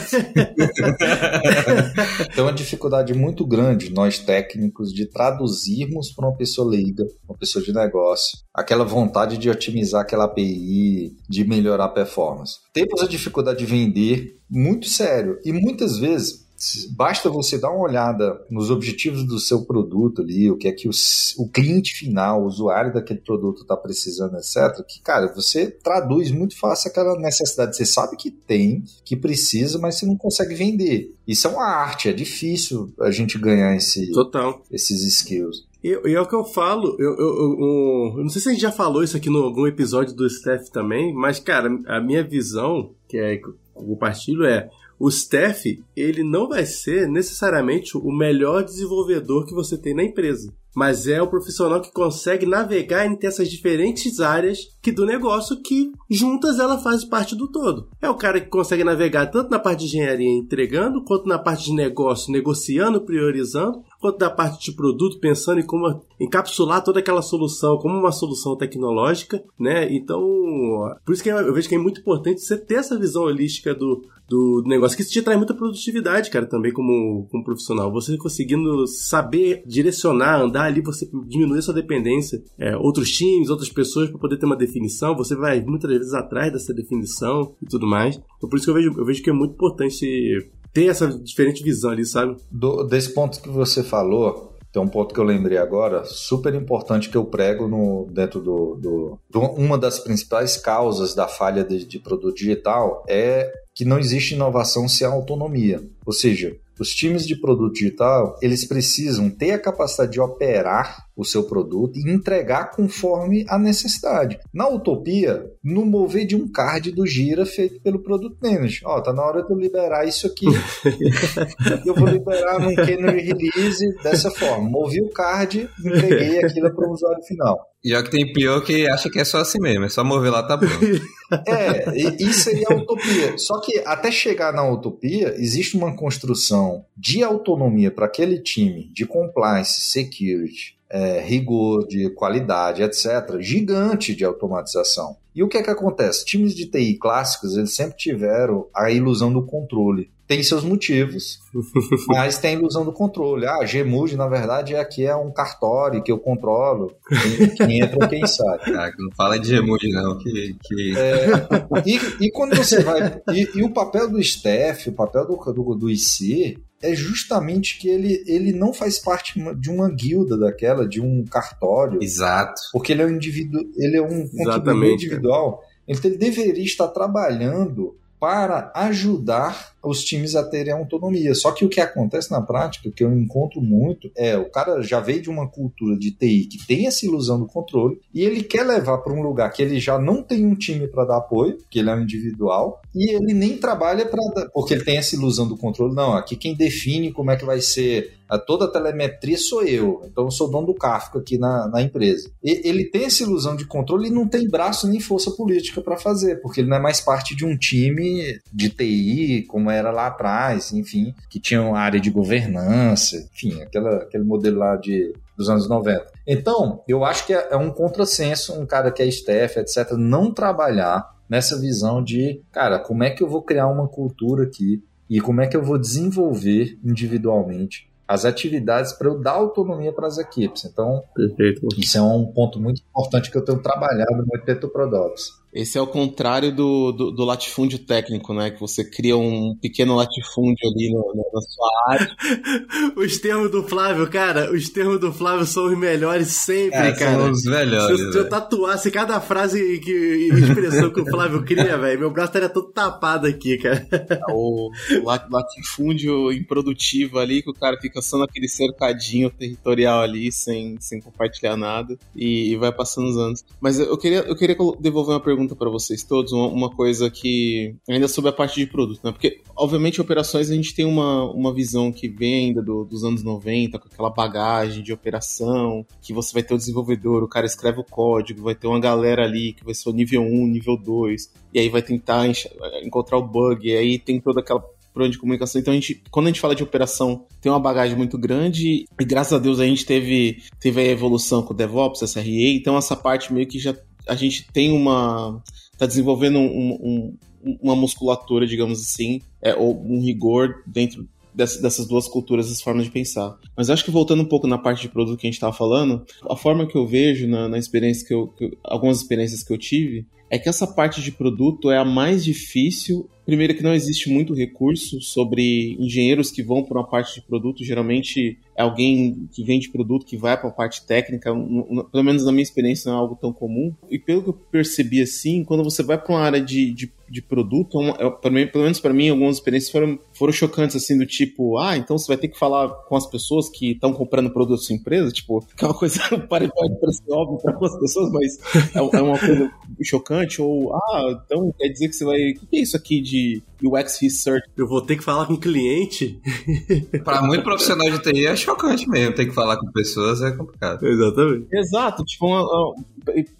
Tem uma dificuldade muito grande, nós técnicos, de traduzirmos para uma pessoa leiga, uma pessoa de negócio, aquela vontade de otimizar aquela API, de melhorar a performance. Temos a dificuldade de vender muito sério e muitas vezes Basta você dar uma olhada nos objetivos do seu produto ali, o que é que o, o cliente final, o usuário daquele produto está precisando, etc. Que, cara, você traduz muito fácil aquela necessidade. Você sabe que tem, que precisa, mas você não consegue vender. Isso é uma arte, é difícil a gente ganhar esse, Total. esses skills. E, e, é o que eu falo, eu, eu, eu, eu, não sei se a gente já falou isso aqui em algum episódio do Steph também, mas, cara, a minha visão, que é que eu compartilho, é o staff, ele não vai ser necessariamente o melhor desenvolvedor que você tem na empresa mas é o profissional que consegue navegar entre essas diferentes áreas que do negócio que juntas ela faz parte do todo. É o cara que consegue navegar tanto na parte de engenharia entregando, quanto na parte de negócio negociando, priorizando, quanto da parte de produto pensando em como encapsular toda aquela solução como uma solução tecnológica, né? Então, por isso que eu vejo que é muito importante você ter essa visão holística do, do negócio, que isso te traz muita produtividade, cara, também como, como profissional. Você conseguindo saber direcionar, andar ali você diminui a sua dependência. É, outros times, outras pessoas para poder ter uma definição, você vai muitas vezes atrás dessa definição e tudo mais. Então por isso que eu vejo, eu vejo que é muito importante ter essa diferente visão ali, sabe? Do, desse ponto que você falou, tem um ponto que eu lembrei agora, super importante que eu prego no, dentro do, do, do Uma das principais causas da falha de, de produto digital é que não existe inovação sem autonomia. Ou seja, os times de produto digital, eles precisam ter a capacidade de operar o seu produto e entregar conforme a necessidade. Na utopia, no mover de um card do Gira feito pelo Product Manager. Ó, tá na hora de eu liberar isso aqui. eu vou liberar num Canary Release dessa forma. Movi o card, entreguei aquilo para o usuário final. E é que tem pior que acha que é só assim mesmo, é só mover lá, tá bom. é, isso aí é a utopia. Só que até chegar na utopia, existe uma construção de autonomia para aquele time de compliance, security, é, rigor de qualidade, etc., gigante de automatização. E o que é que acontece? Times de TI clássicos, eles sempre tiveram a ilusão do controle. Tem seus motivos, mas tem a ilusão do controle. Ah, Gmood, na verdade, aqui é um cartório que eu controlo, quem, quem entra quem sai. Ah, não fala de Gmood, não, que... que... É, e, e, quando você vai... E, e, o papel do staff, o papel do, do, do IC, é justamente que ele, ele não faz parte de uma guilda daquela, de um cartório. Exato. Porque ele é um indivíduo, ele é um contribuidor individual. Então ele deveria estar trabalhando para ajudar os times a terem autonomia. Só que o que acontece na prática, que eu encontro muito, é o cara já veio de uma cultura de TI que tem essa ilusão do controle e ele quer levar para um lugar que ele já não tem um time para dar apoio, que ele é um individual, e ele nem trabalha para porque ele tem essa ilusão do controle. Não, aqui quem define como é que vai ser a toda a telemetria sou eu, então eu sou dono do Kafka aqui na, na empresa. E, ele tem essa ilusão de controle e não tem braço nem força política para fazer, porque ele não é mais parte de um time de TI, como era lá atrás, enfim, que tinha uma área de governança, enfim, aquela, aquele modelo lá de, dos anos 90. Então, eu acho que é, é um contrassenso um cara que é staff, etc., não trabalhar nessa visão de, cara, como é que eu vou criar uma cultura aqui e como é que eu vou desenvolver individualmente as atividades para eu dar autonomia para as equipes. Então, Perfeito. isso é um ponto muito importante que eu tenho trabalhado no Epeto Prodops. Esse é o contrário do, do, do, latifúndio técnico, né? Que você cria um pequeno latifúndio ali no, no, na sua área. os termos do Flávio, cara, os termos do Flávio são os melhores sempre, é, cara. São os melhores. Se, se eu tatuasse cada frase que expressão que o Flávio cria, velho, meu braço estaria todo tapado aqui, cara. O, o latifúndio improdutivo ali, que o cara fica só naquele cercadinho territorial ali, sem, sem compartilhar nada, e, e vai passando os anos. Mas eu queria, eu queria devolver uma pergunta pergunta para vocês todos, uma, uma, coisa que. ainda sobre a parte de produto, né? Porque, obviamente, operações a gente tem uma, uma visão que vem ainda do, dos anos 90, com aquela bagagem de operação, que você vai ter o desenvolvedor, o cara escreve o código, vai ter uma galera ali que vai ser o nível 1, nível 2, e aí vai tentar encontrar o bug, e aí tem toda aquela problema de comunicação. Então, a gente, quando a gente fala de operação, tem uma bagagem muito grande e graças a Deus a gente teve, teve a evolução com o DevOps, SRE, então essa parte meio que já a gente tem uma. está desenvolvendo um, um, uma musculatura, digamos assim, é, ou um rigor dentro dessas duas culturas, as formas de pensar. Mas acho que voltando um pouco na parte de produto que a gente estava falando, a forma que eu vejo na, na experiência que eu, que, algumas experiências que eu tive, é que essa parte de produto é a mais difícil Primeiro que não existe muito recurso sobre engenheiros que vão para uma parte de produto. Geralmente é alguém que vende produto que vai para a parte técnica. Pelo menos na minha experiência não é algo tão comum. E pelo que eu percebi assim, quando você vai para uma área de, de de produto, é, pelo menos para mim, algumas experiências foram, foram chocantes, assim, do tipo, ah, então você vai ter que falar com as pessoas que estão comprando produto da sua empresa, tipo, que é uma coisa, pode parecer óbvio para algumas pessoas, mas é, é, uma coisa chocante, ou, ah, então quer dizer que você vai, o que é isso aqui de UX Research? Eu vou ter que falar com o cliente? para muito profissional de TI é chocante mesmo, ter que falar com pessoas é complicado. Exatamente. Exato, tipo, uma, uma,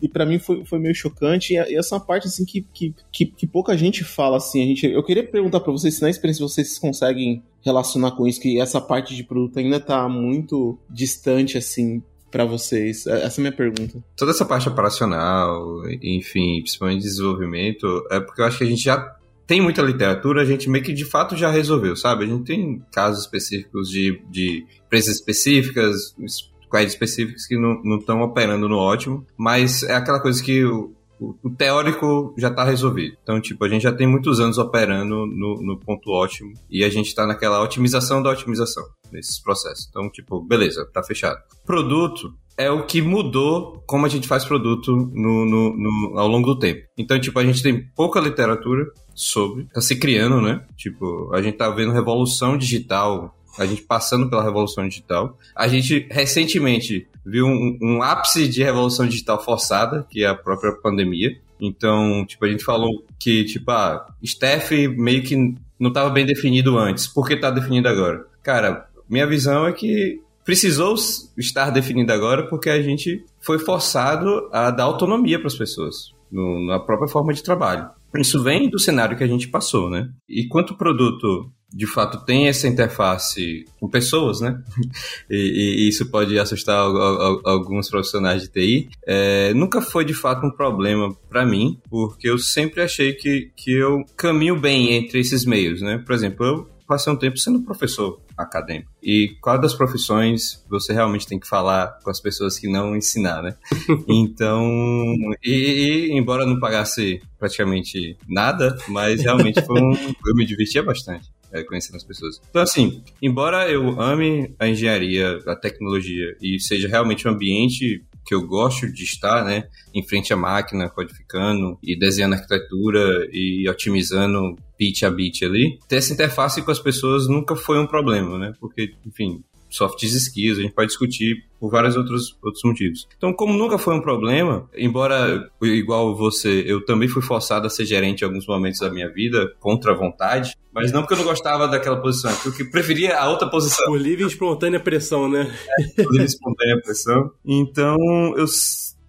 e para mim foi, foi meio chocante, e essa é parte, assim, que, que, que, que pouca gente fala, assim, a gente, eu queria perguntar para vocês se na experiência vocês conseguem relacionar com isso, que essa parte de produto ainda tá muito distante, assim, para vocês? É, essa é a minha pergunta. Toda essa parte operacional, enfim, principalmente desenvolvimento, é porque eu acho que a gente já tem muita literatura, a gente meio que de fato já resolveu, sabe? A gente tem casos específicos de, de empresas específicas, squads específicos que não estão operando no ótimo, mas é aquela coisa que o, o, teórico já está resolvido. Então, tipo, a gente já tem muitos anos operando no, no ponto ótimo e a gente está naquela otimização da otimização nesses processos. Então, tipo, beleza, tá fechado. Produto é o que mudou como a gente faz produto no, no, no, ao longo do tempo. Então, tipo, a gente tem pouca literatura sobre, tá se criando, né? Tipo, a gente tá vendo revolução digital a gente passando pela revolução digital. A gente recentemente viu um, um ápice de revolução digital forçada, que é a própria pandemia. Então, tipo, a gente falou que, tipo, ah, Steph meio que não estava bem definido antes. Por que está definido agora? Cara, minha visão é que precisou estar definido agora porque a gente foi forçado a dar autonomia para as pessoas no, na própria forma de trabalho. Isso vem do cenário que a gente passou, né? E quanto produto de fato tem essa interface com pessoas, né? e, e, isso pode assustar alguns profissionais de TI. É, nunca foi de fato um problema para mim, porque eu sempre achei que, que eu caminho bem entre esses meios, né? Por exemplo, eu passei um tempo sendo professor acadêmico. E qual das profissões você realmente tem que falar com as pessoas que não ensinar, né? Então, e, e embora não pagasse praticamente nada, mas realmente foi um, eu me divertia bastante é, conhecendo as pessoas. Então, assim, embora eu ame a engenharia, a tecnologia e seja realmente um ambiente que eu gosto de estar, né, em frente à máquina, codificando e desenhando arquitetura e otimizando bit a bit ali, ter essa interface com as pessoas nunca foi um problema, né, porque, enfim, soft skills, a gente pode discutir por vários outros, outros motivos. Então, como nunca foi um problema, embora igual você, eu também fui forçado a ser gerente em alguns momentos da minha vida, contra a vontade, mas não porque eu não gostava daquela posição, porque eu preferia a outra posição. Por livre e espontânea pressão, né? É, por livre e espontânea pressão. Então, eu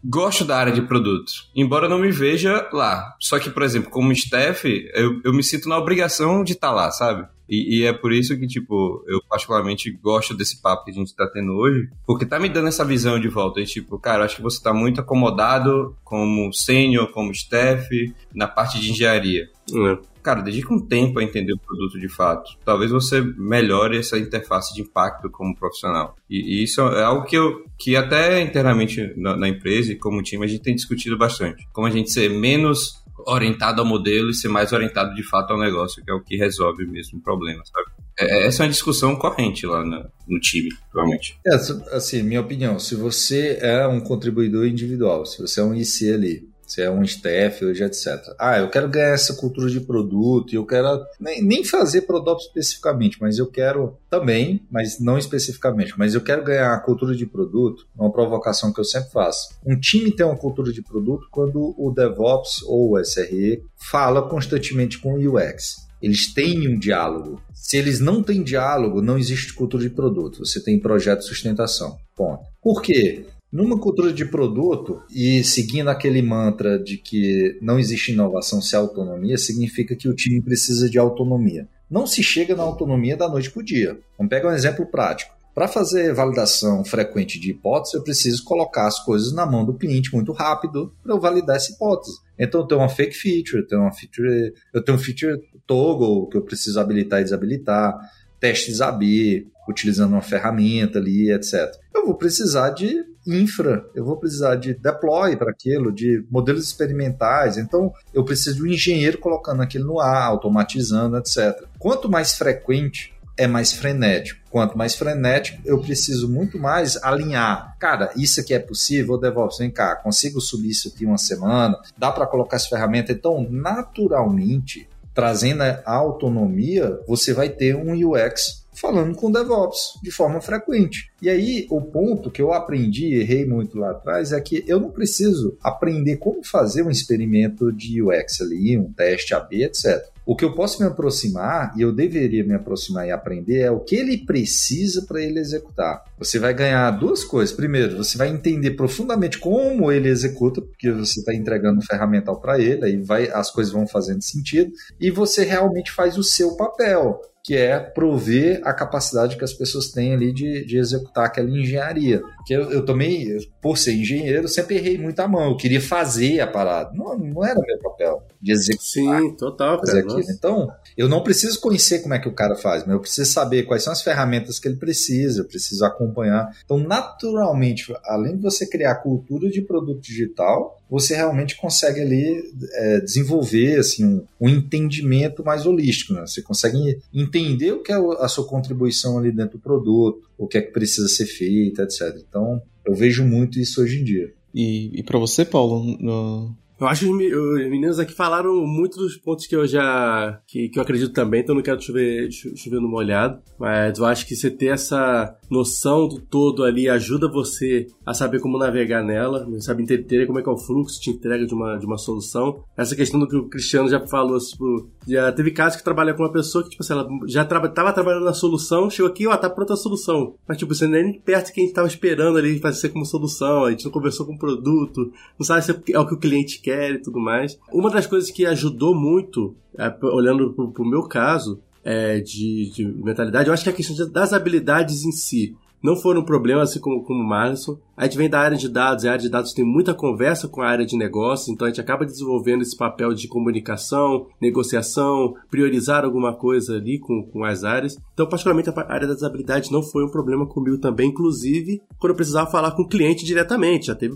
gosto da área de produto, embora não me veja lá. Só que, por exemplo, como staff, eu, eu me sinto na obrigação de estar tá lá, sabe? E, e, é por isso que, tipo, eu particularmente gosto desse papo que a gente tá tendo hoje, porque tá me dando essa visão de volta. E, tipo, cara, acho que você tá muito acomodado como sênior, como staff, na parte de engenharia. É. Cara, dedica um tempo a entender o produto de fato. Talvez você melhore essa interface de impacto como profissional. E, e isso é algo que, eu, que até internamente na, na empresa e como time a gente tem discutido bastante. Como a gente ser menos orientado ao modelo e ser mais orientado de fato ao negócio, que é o que resolve mesmo o problema, sabe? É, é essa é uma discussão corrente lá no, no time, provavelmente. É, assim, minha opinião, se você é um contribuidor individual, se você é um IC ali, se é um staff, hoje, etc. Ah, eu quero ganhar essa cultura de produto, eu quero nem, nem fazer produto especificamente, mas eu quero também, mas não especificamente, mas eu quero ganhar a cultura de produto, uma provocação que eu sempre faço. Um time tem uma cultura de produto quando o DevOps ou o SRE fala constantemente com o UX. Eles têm um diálogo. Se eles não têm diálogo, não existe cultura de produto. Você tem projeto de sustentação. Ponto. Por quê? Numa cultura de produto e seguindo aquele mantra de que não existe inovação sem autonomia, significa que o time precisa de autonomia. Não se chega na autonomia da noite para o dia. Vamos pegar um exemplo prático. Para fazer validação frequente de hipótese, eu preciso colocar as coisas na mão do cliente muito rápido para eu validar essa hipótese. Então, eu tenho uma fake feature, eu tenho uma feature, eu tenho um feature toggle que eu preciso habilitar e desabilitar, testes AB, utilizando uma ferramenta ali, etc. Eu vou precisar de infra, eu vou precisar de deploy para aquilo, de modelos experimentais. Então, eu preciso de um engenheiro colocando aquilo no ar, automatizando, etc. Quanto mais frequente é mais frenético. Quanto mais frenético, eu preciso muito mais alinhar. Cara, isso aqui é possível, DevOps, vem cá, consigo subir isso aqui uma semana, dá para colocar essa ferramenta. Então, naturalmente, trazendo a autonomia, você vai ter um UX falando com DevOps de forma frequente. E aí, o ponto que eu aprendi, errei muito lá atrás, é que eu não preciso aprender como fazer um experimento de UX ali, um teste AB, etc. O que eu posso me aproximar, e eu deveria me aproximar e aprender, é o que ele precisa para ele executar. Você vai ganhar duas coisas. Primeiro, você vai entender profundamente como ele executa, porque você está entregando um ferramental para ele, aí vai, as coisas vão fazendo sentido, e você realmente faz o seu papel que é prover a capacidade que as pessoas têm ali de, de executar aquela engenharia. Que eu, eu também, por ser engenheiro, sempre errei muito a mão. Eu queria fazer a parada. Não, não era meu papel de executar. Sim, total. Fazer aquilo. Então, eu não preciso conhecer como é que o cara faz, mas eu preciso saber quais são as ferramentas que ele precisa, eu preciso acompanhar. Então, naturalmente, além de você criar cultura de produto digital, você realmente consegue ali é, desenvolver assim, um, um, entendimento mais holístico. Né? Você consegue entender o que é a sua contribuição ali dentro do produto, o que é que precisa ser feito, etc. Então, eu vejo muito isso hoje em dia. E, e para você, Paulo, no, eu acho que os meninos aqui falaram muito dos pontos que eu já. que, que eu acredito também, então não quero chover, chover no molhado. Mas eu acho que você ter essa noção do todo ali ajuda você a saber como navegar nela, sabe entender como é que é o fluxo de entrega de uma, de uma solução. Essa questão do que o Cristiano já falou, tipo, já teve casos que trabalha com uma pessoa que, tipo assim, ela já traba, tava trabalhando na solução, chegou aqui, ó, tá pronta a solução. Mas, tipo, você nem perto que a gente tava esperando ali ser como solução, a gente não conversou com o produto, não sabe se é o que o cliente quer quer e tudo mais. Uma das coisas que ajudou muito, é, olhando pro, pro meu caso, é, de, de mentalidade, eu acho que é a questão das habilidades em si não foram um problema, assim como, como o Marlison. A gente vem da área de dados, e a área de dados tem muita conversa com a área de negócio, então a gente acaba desenvolvendo esse papel de comunicação, negociação, priorizar alguma coisa ali com, com as áreas. Então, particularmente, a área das habilidades não foi um problema comigo também, inclusive quando eu precisava falar com o cliente diretamente. Já teve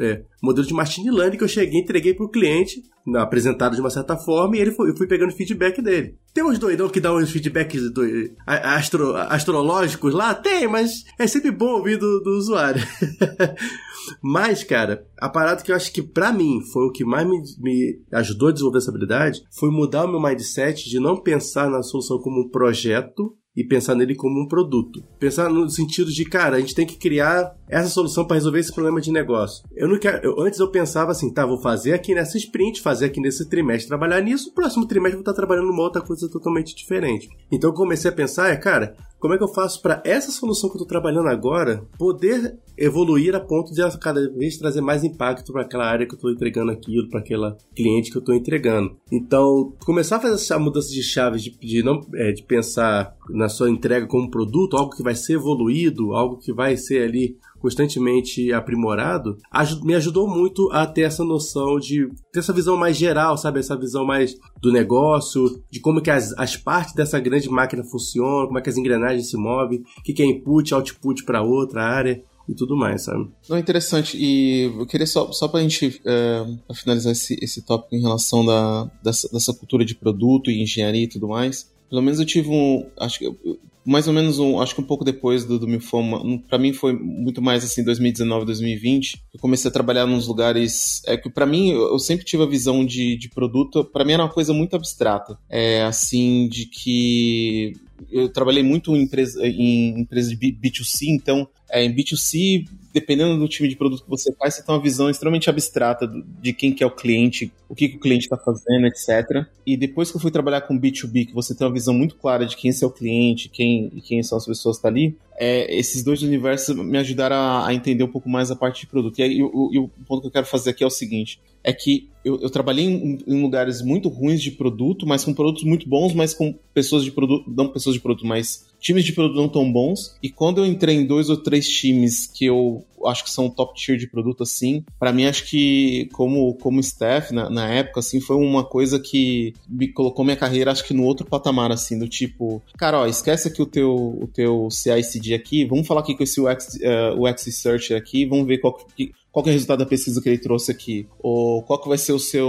é, modelo de machine learning que eu cheguei, entreguei para o cliente, apresentado de uma certa forma, e ele foi, eu fui pegando feedback dele. Tem uns doidão que dão uns feedbacks do, astro, astrológicos lá? Tem, mas é sempre bom ouvir do, do usuário. mas, cara, a parada que eu acho que para mim foi o que mais me, me, ajudou a desenvolver essa habilidade foi mudar o meu mindset de não pensar na solução como um projeto e pensar nele como um produto. Pensar no sentido de, cara, a gente tem que criar essa solução para resolver esse problema de negócio. Eu não quero, eu, antes eu pensava assim, tá, vou fazer aqui nessa sprint, fazer aqui nesse trimestre, trabalhar nisso, no próximo trimestre vou estar trabalhando numa outra coisa totalmente diferente. Então eu comecei a pensar, é, cara, como é que eu faço para essa solução que eu estou trabalhando agora poder evoluir a ponto de cada vez trazer mais impacto para aquela área que eu estou entregando aquilo, para aquela cliente que eu estou entregando. Então, começar a fazer essa mudança de chaves de, de não é, de pensar na sua entrega como produto, algo que vai ser evoluído, algo que vai ser ali constantemente aprimorado, me ajudou muito a ter essa noção de ter essa visão mais geral, sabe? Essa visão mais do negócio, de como que as, as partes dessa grande máquina funcionam, como é que as engrenagens se movem, o que, que é input, output para outra área e tudo mais, sabe? Não, interessante. E eu queria só, só pra gente é, finalizar esse, esse tópico em relação da, dessa, dessa cultura de produto e engenharia e tudo mais. Pelo menos eu tive um. Acho que mais ou menos um, acho que um pouco depois do, do Milfoma, para mim foi muito mais assim 2019, 2020. Eu comecei a trabalhar nos lugares é que para mim eu sempre tive a visão de, de produto, para mim era uma coisa muito abstrata. É assim de que eu trabalhei muito em empresa, em empresa de B2C, então é, em B2C, dependendo do time de produto que você faz, você tem uma visão extremamente abstrata de quem que é o cliente, o que, que o cliente está fazendo, etc. E depois que eu fui trabalhar com B2B, que você tem uma visão muito clara de quem é o cliente, quem, quem são as pessoas que estão tá ali, é, esses dois universos me ajudaram a, a, entender um pouco mais a parte de produto. E, aí, o, e o ponto que eu quero fazer aqui é o seguinte: é que eu, eu trabalhei em, em, lugares muito ruins de produto, mas com produtos muito bons, mas com pessoas de produto, não pessoas de produto, mas times de produto não tão bons. E quando eu entrei em dois ou três times que eu acho que são top tier de produto assim, para mim acho que como como staff na, na, época assim foi uma coisa que me colocou minha carreira acho que no outro patamar assim, do tipo, cara, ó, esquece aqui o teu o teu CI/CD aqui, vamos falar aqui com esse UX, uh, UX Search aqui, vamos ver qual que qual que é o resultado da pesquisa que ele trouxe aqui? Ou qual que vai ser o seu,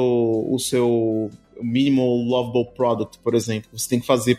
o seu minimal lovable product, por exemplo, você tem que fazer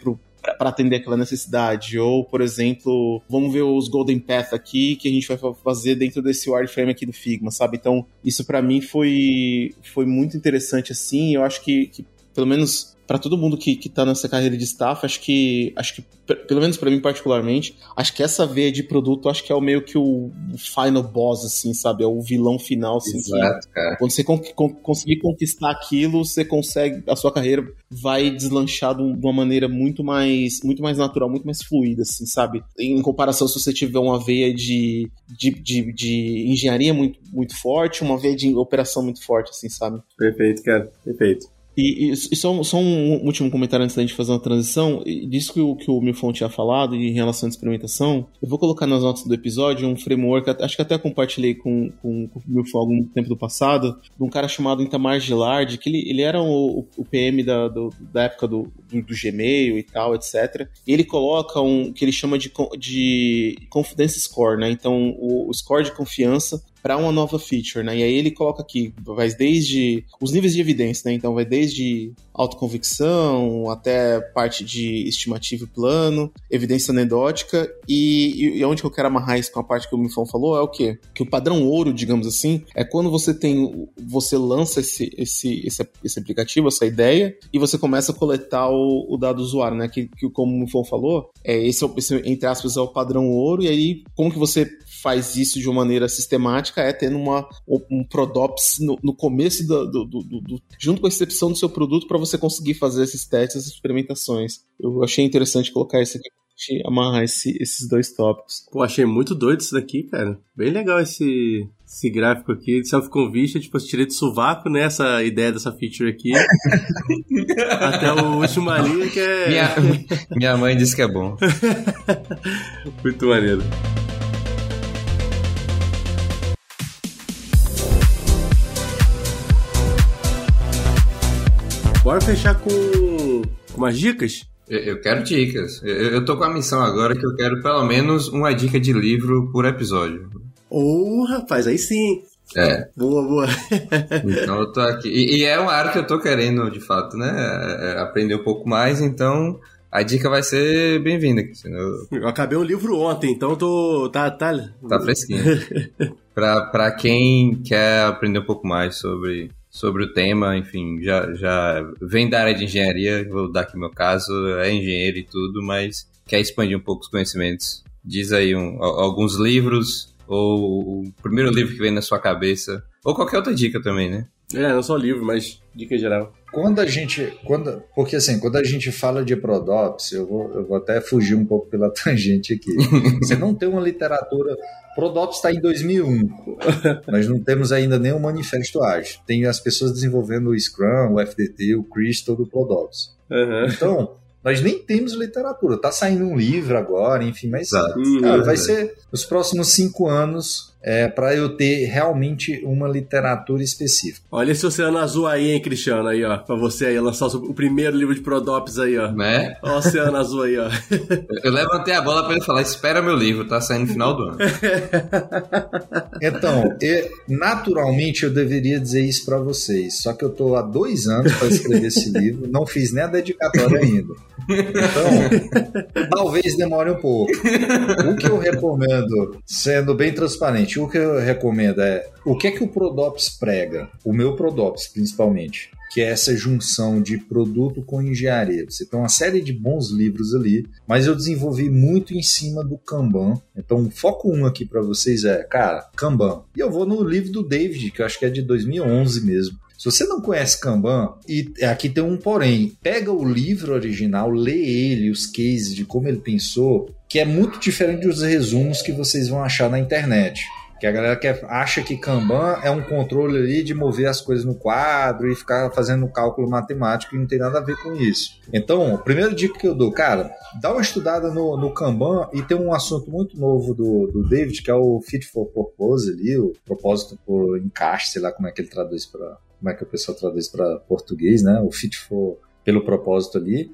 para atender aquela necessidade. Ou, por exemplo, vamos ver os Golden Path aqui que a gente vai fazer dentro desse wireframe aqui do Figma, sabe? Então, isso para mim foi, foi muito interessante assim. Eu acho que, que pelo menos para todo mundo que, que tá nessa carreira de staff, acho que, acho que pelo menos para mim particularmente, acho que essa veia de produto, acho que é o meio que o, final boss, assim, sabe? É o vilão final, assim. Exato, que, cara. Quando você con con conseguir conquistar aquilo, você consegue, a sua carreira vai deslanchar de uma maneira muito mais, muito mais natural, muito mais fluida, assim, sabe? Em comparação, se você tiver uma veia de, de, de, de engenharia muito, muito forte, uma veia de operação muito forte, assim, sabe? Perfeito, cara. Perfeito. E, e, só, só, um último comentário antes da gente fazer uma transição. Disso que o, que o Milfon tinha falado em relação à experimentação, eu vou colocar nas notas do episódio um framework, acho que até compartilhei com, com, com o Milfon algum tempo do passado, de um cara chamado Intamar Gilard, que ele, ele era o, o PM da, do, da época do, do, do, Gmail e tal, etc. E ele coloca um que ele chama de, de confidence score, né? Então, o, o score de confiança para uma nova feature, né? E aí ele coloca aqui, vai desde os níveis de evidência, né? Então vai desde autoconvicção até parte de estimativa e plano, evidência anedótica e, e, onde que eu quero amarrar isso com a parte que o Mifão falou é o quê? Que o padrão ouro, digamos assim, é quando você tem, você lança esse, esse, esse, esse aplicativo, essa ideia e você começa a coletar o, o dado do usuário, né? Que, que como o Mifão falou, é esse, esse, entre aspas, é o padrão ouro e aí como que você faz isso de uma maneira sistemática é tendo uma, um Prodops no, no começo do, do, do, do, junto com a excepção do seu produto para você conseguir fazer esses testes, essas experimentações. Eu achei interessante colocar isso aqui amarrar esse, esses dois tópicos. Pô, achei muito doido isso daqui, cara. Bem legal esse, esse gráfico aqui de self convista tipo, eu tirei do sovaco, né, essa ideia dessa feature aqui. Até o último ali que é... Minha, minha mãe disse que é bom. muito maneiro. Bora fechar com, com umas dicas? Eu, eu quero dicas. Eu, eu tô com a missão agora que eu quero pelo menos uma dica de livro por episódio. Ô, oh, rapaz, aí sim. É. Boa, boa. então eu tô aqui. E, e, é uma área que eu tô querendo, de fato, né? É, é aprender um pouco mais, então a dica vai ser bem-vinda. Eu... eu acabei o livro ontem, então tô. Tá, tá... tá fresquinho. pra, pra quem quer aprender um pouco mais sobre sobre o tema, enfim, já, já vem da área de engenharia, vou dar aqui meu caso, é engenheiro e tudo, mas quer expandir um pouco os conhecimentos. Diz aí um, alguns livros, ou o primeiro livro que vem na sua cabeça, ou qualquer outra dica também, né? É, não só livro, mas dica geral. Quando a gente. Quando, porque assim, quando a gente fala de Prodops, eu vou, eu vou até fugir um pouco pela tangente aqui. Você não tem uma literatura. Prodops está em 2001. Nós não temos ainda nenhum manifesto ágil. Tem as pessoas desenvolvendo o Scrum, o FDT, o Crystal do Prodops. Uhum. Então, nós nem temos literatura. Tá saindo um livro agora, enfim, mas cara, vai ser os próximos cinco anos é, para eu ter realmente uma literatura específica. Olha esse Oceano Azul aí, hein, Cristiano, aí, ó, pra você aí lançar o primeiro livro de Prodops aí, ó. Né? Ó, o Oceano Azul aí, ó. Eu levantei a bola para ele falar, espera meu livro, tá saindo no final do ano. então, eu, naturalmente eu deveria dizer isso para vocês, só que eu tô há dois anos para escrever esse livro, não fiz nem a dedicatória ainda. Então, talvez demore um pouco. O que eu recomendo, sendo bem transparente, o que eu recomendo é o que é que o Prodops prega? O meu Prodops, principalmente que é essa junção de produto com engenharia. Você tem uma série de bons livros ali, mas eu desenvolvi muito em cima do Kanban. Então, foco um aqui para vocês é, cara, Kanban. E eu vou no livro do David, que eu acho que é de 2011 mesmo. Se você não conhece Kanban, e aqui tem um porém, pega o livro original, lê ele, os cases de como ele pensou, que é muito diferente dos resumos que vocês vão achar na internet. Que a galera quer, acha que Kanban é um controle ali de mover as coisas no quadro e ficar fazendo cálculo matemático e não tem nada a ver com isso. Então, a primeira dica que eu dou, cara, dá uma estudada no, no Kanban e tem um assunto muito novo do, do David, que é o Fit for Purpose ali, o propósito por encaixe, sei lá como é que ele traduz para como é que o pessoal traduz para português, né? O Fit for pelo propósito ali.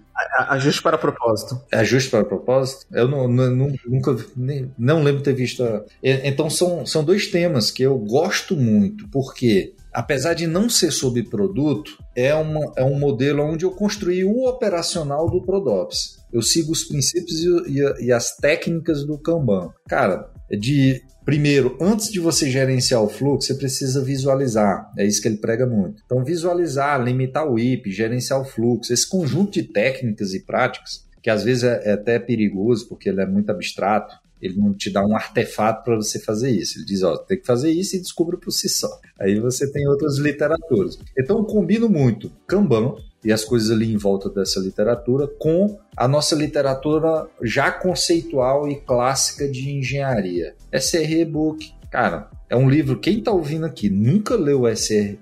Ajuste para propósito. Ajuste para propósito? Eu não, não, nunca nem, não lembro ter visto. A... Então são, são dois temas que eu gosto muito, porque apesar de não ser sobre produto, é, uma, é um modelo onde eu construí o operacional do Prodops. Eu sigo os princípios e, e, e as técnicas do Kanban. Cara, é de Primeiro, antes de você gerenciar o fluxo, você precisa visualizar. É isso que ele prega muito. Então, visualizar, limitar o IP, gerenciar o fluxo, esse conjunto de técnicas e práticas, que às vezes é, é até perigoso, porque ele é muito abstrato, ele não te dá um artefato para você fazer isso. Ele diz, ó, tem que fazer isso e descubra por si só. Aí você tem outras literaturas. Então, eu combino muito Kanban e as coisas ali em volta dessa literatura com a nossa literatura já conceitual e clássica de engenharia. SRE Book, cara, é um livro, quem está ouvindo aqui nunca leu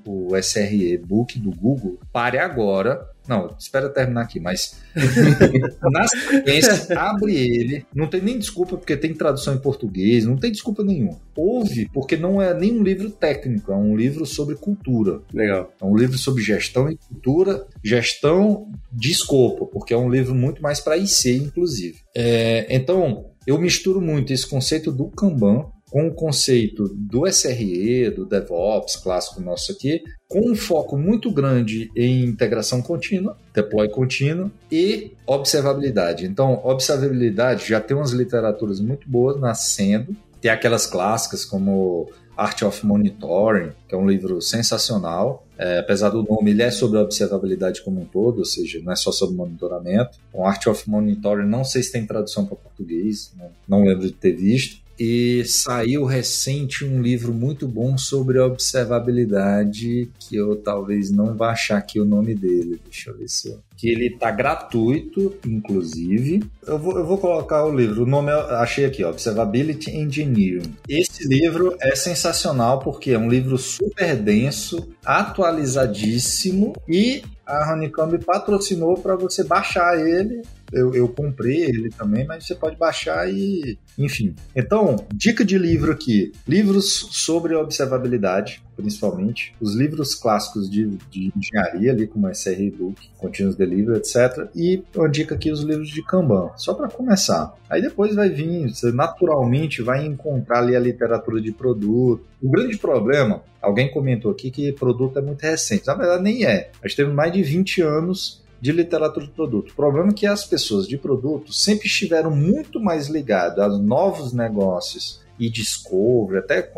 o, o SRE Book do Google, pare agora, não, espera terminar aqui, mas na sequência, abre ele. Não tem nem desculpa porque tem tradução em português, não tem desculpa nenhuma. Ouve, porque não é nem um livro técnico, é um livro sobre cultura. Legal. É um livro sobre gestão e cultura, gestão de escopo, porque é um livro muito mais para IC, inclusive. É, então, eu misturo muito esse conceito do Kanban com o conceito do SRE, do DevOps clássico nosso aqui, com um foco muito grande em integração contínua, deploy contínuo e observabilidade. Então, observabilidade já tem umas literaturas muito boas nascendo, tem aquelas clássicas como Art of Monitoring, que é um livro sensacional. É, apesar do nome, ele é sobre observabilidade como um todo, ou seja, não é só sobre monitoramento. O Art of Monitoring, não sei se tem tradução para português, não, não lembro de ter visto e saiu recente um livro muito bom sobre observabilidade que eu talvez não vá achar aqui o nome dele. Deixa eu ver se eu... que ele está gratuito, inclusive. Eu vou, eu vou colocar o livro. O nome eu achei aqui, Observability Engineering. Esse livro é sensacional porque é um livro super denso, atualizadíssimo e a Honeycomb patrocinou para você baixar ele eu, eu comprei ele também, mas você pode baixar e. Enfim. Então, dica de livro aqui: livros sobre observabilidade, principalmente. Os livros clássicos de, de engenharia, ali, como SR Book, Continuous Delivery, etc. E uma dica aqui: os livros de Kanban, só para começar. Aí depois vai vir, você naturalmente vai encontrar ali a literatura de produto. O grande problema, alguém comentou aqui que produto é muito recente. Na verdade, nem é. A gente teve mais de 20 anos de literatura de produto. O problema é que as pessoas de produto sempre estiveram muito mais ligadas a novos negócios e discovery, até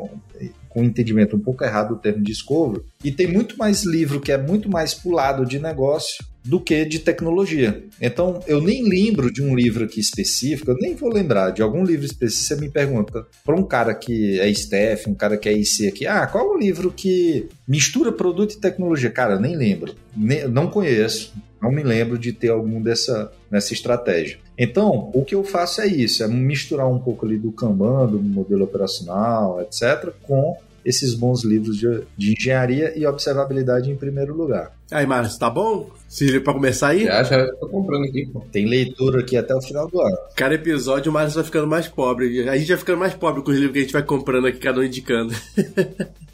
com, um entendimento um pouco errado do termo discovery, e tem muito mais livro que é muito mais pulado de negócio do que de tecnologia. Então, eu nem lembro de um livro aqui específico, eu nem vou lembrar de algum livro específico. Você me pergunta para um cara que é staff, um cara que é IC aqui, ah, qual é o livro que mistura produto e tecnologia? Cara, nem lembro, nem, não conheço, não me lembro de ter algum dessa nessa estratégia. Então, o que eu faço é isso, é misturar um pouco ali do Kanban, do modelo operacional, etc., com esses bons livros de, de engenharia e observabilidade em primeiro lugar. Aí, Márcio, tá bom? Se para começar aí? Já, já tô comprando aqui, pô. Tem leitura aqui até o final do ano. Cada episódio o Márcio vai ficando mais pobre. A gente vai ficando mais pobre com os livros que a gente vai comprando aqui, cada um indicando.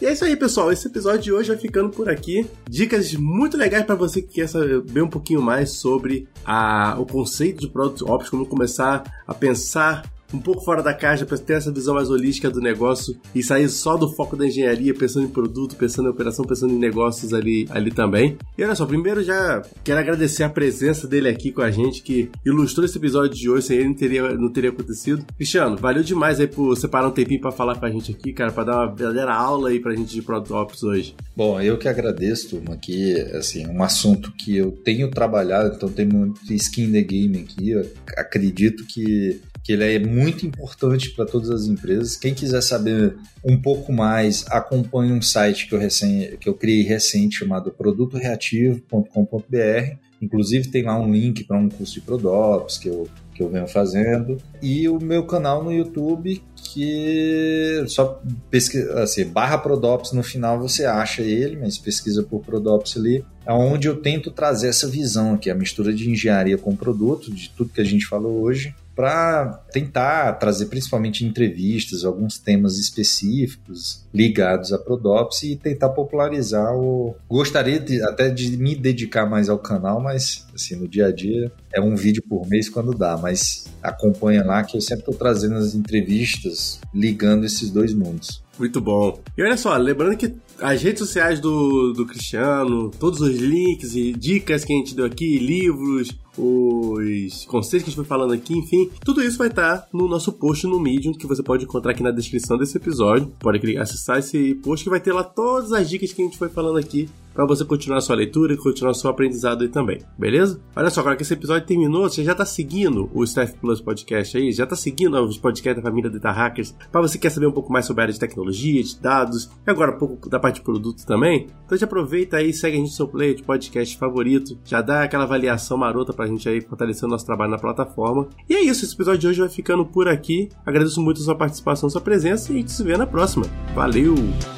E é isso aí, pessoal. Esse episódio de hoje vai ficando por aqui. Dicas muito legais para você que quer saber um pouquinho mais sobre a, o conceito de produtos ópticos, como começar a pensar um pouco fora da caixa para ter essa visão mais holística do negócio e sair só do foco da engenharia, pensando em produto, pensando em operação, pensando em negócios ali, ali também. E olha só, primeiro já quero agradecer a presença dele aqui com a gente, que ilustrou esse episódio de hoje, sem ele não teria, não teria acontecido. Cristiano, valeu demais aí por separar um tempinho para falar com a gente aqui, cara, para dar uma verdadeira aula aí pra gente de Product Ops hoje. Bom, eu que agradeço, turma, que assim, um assunto que eu tenho trabalhado, então tem muito skin in the game aqui, eu acredito que que ele é muito importante para todas as empresas. Quem quiser saber um pouco mais, acompanhe um site que eu, recém, que eu criei recente chamado produtoreativo.com.br. Inclusive tem lá um link para um curso de Prodops que eu, que eu venho fazendo. E o meu canal no YouTube, que só pesquisa, assim, barra Prodops no final você acha ele, mas pesquisa por Prodops ali, é onde eu tento trazer essa visão aqui, a mistura de engenharia com produto, de tudo que a gente falou hoje, para tentar trazer principalmente entrevistas, alguns temas específicos ligados à Prodops e tentar popularizar o. Gostaria de, até de me dedicar mais ao canal, mas assim, no dia a dia é um vídeo por mês quando dá, mas acompanha lá que eu sempre estou trazendo as entrevistas ligando esses dois mundos. Muito bom. E olha só, lembrando que as redes sociais do, do Cristiano, todos os links e dicas que a gente deu aqui, livros, os conceitos que a gente foi falando aqui, enfim, tudo isso vai estar no nosso post no Medium, que você pode encontrar aqui na descrição desse episódio. Pode acessar esse post que vai ter lá todas as dicas que a gente foi falando aqui para você continuar sua leitura e continuar seu aprendizado aí também, beleza? Olha só, agora que esse episódio terminou, você já tá seguindo o Staff Plus Podcast aí, já tá seguindo os podcasts da família Data Hackers, para você quer saber um pouco mais sobre a área de tecnologia, de dados, e agora um pouco da parte de produto também. Então já aproveita aí, segue a gente no seu player de podcast favorito, já dá aquela avaliação marota pra gente aí fortalecer o nosso trabalho na plataforma. E é isso, esse episódio de hoje vai ficando por aqui. Agradeço muito a sua participação, a sua presença e a gente se vê na próxima. Valeu!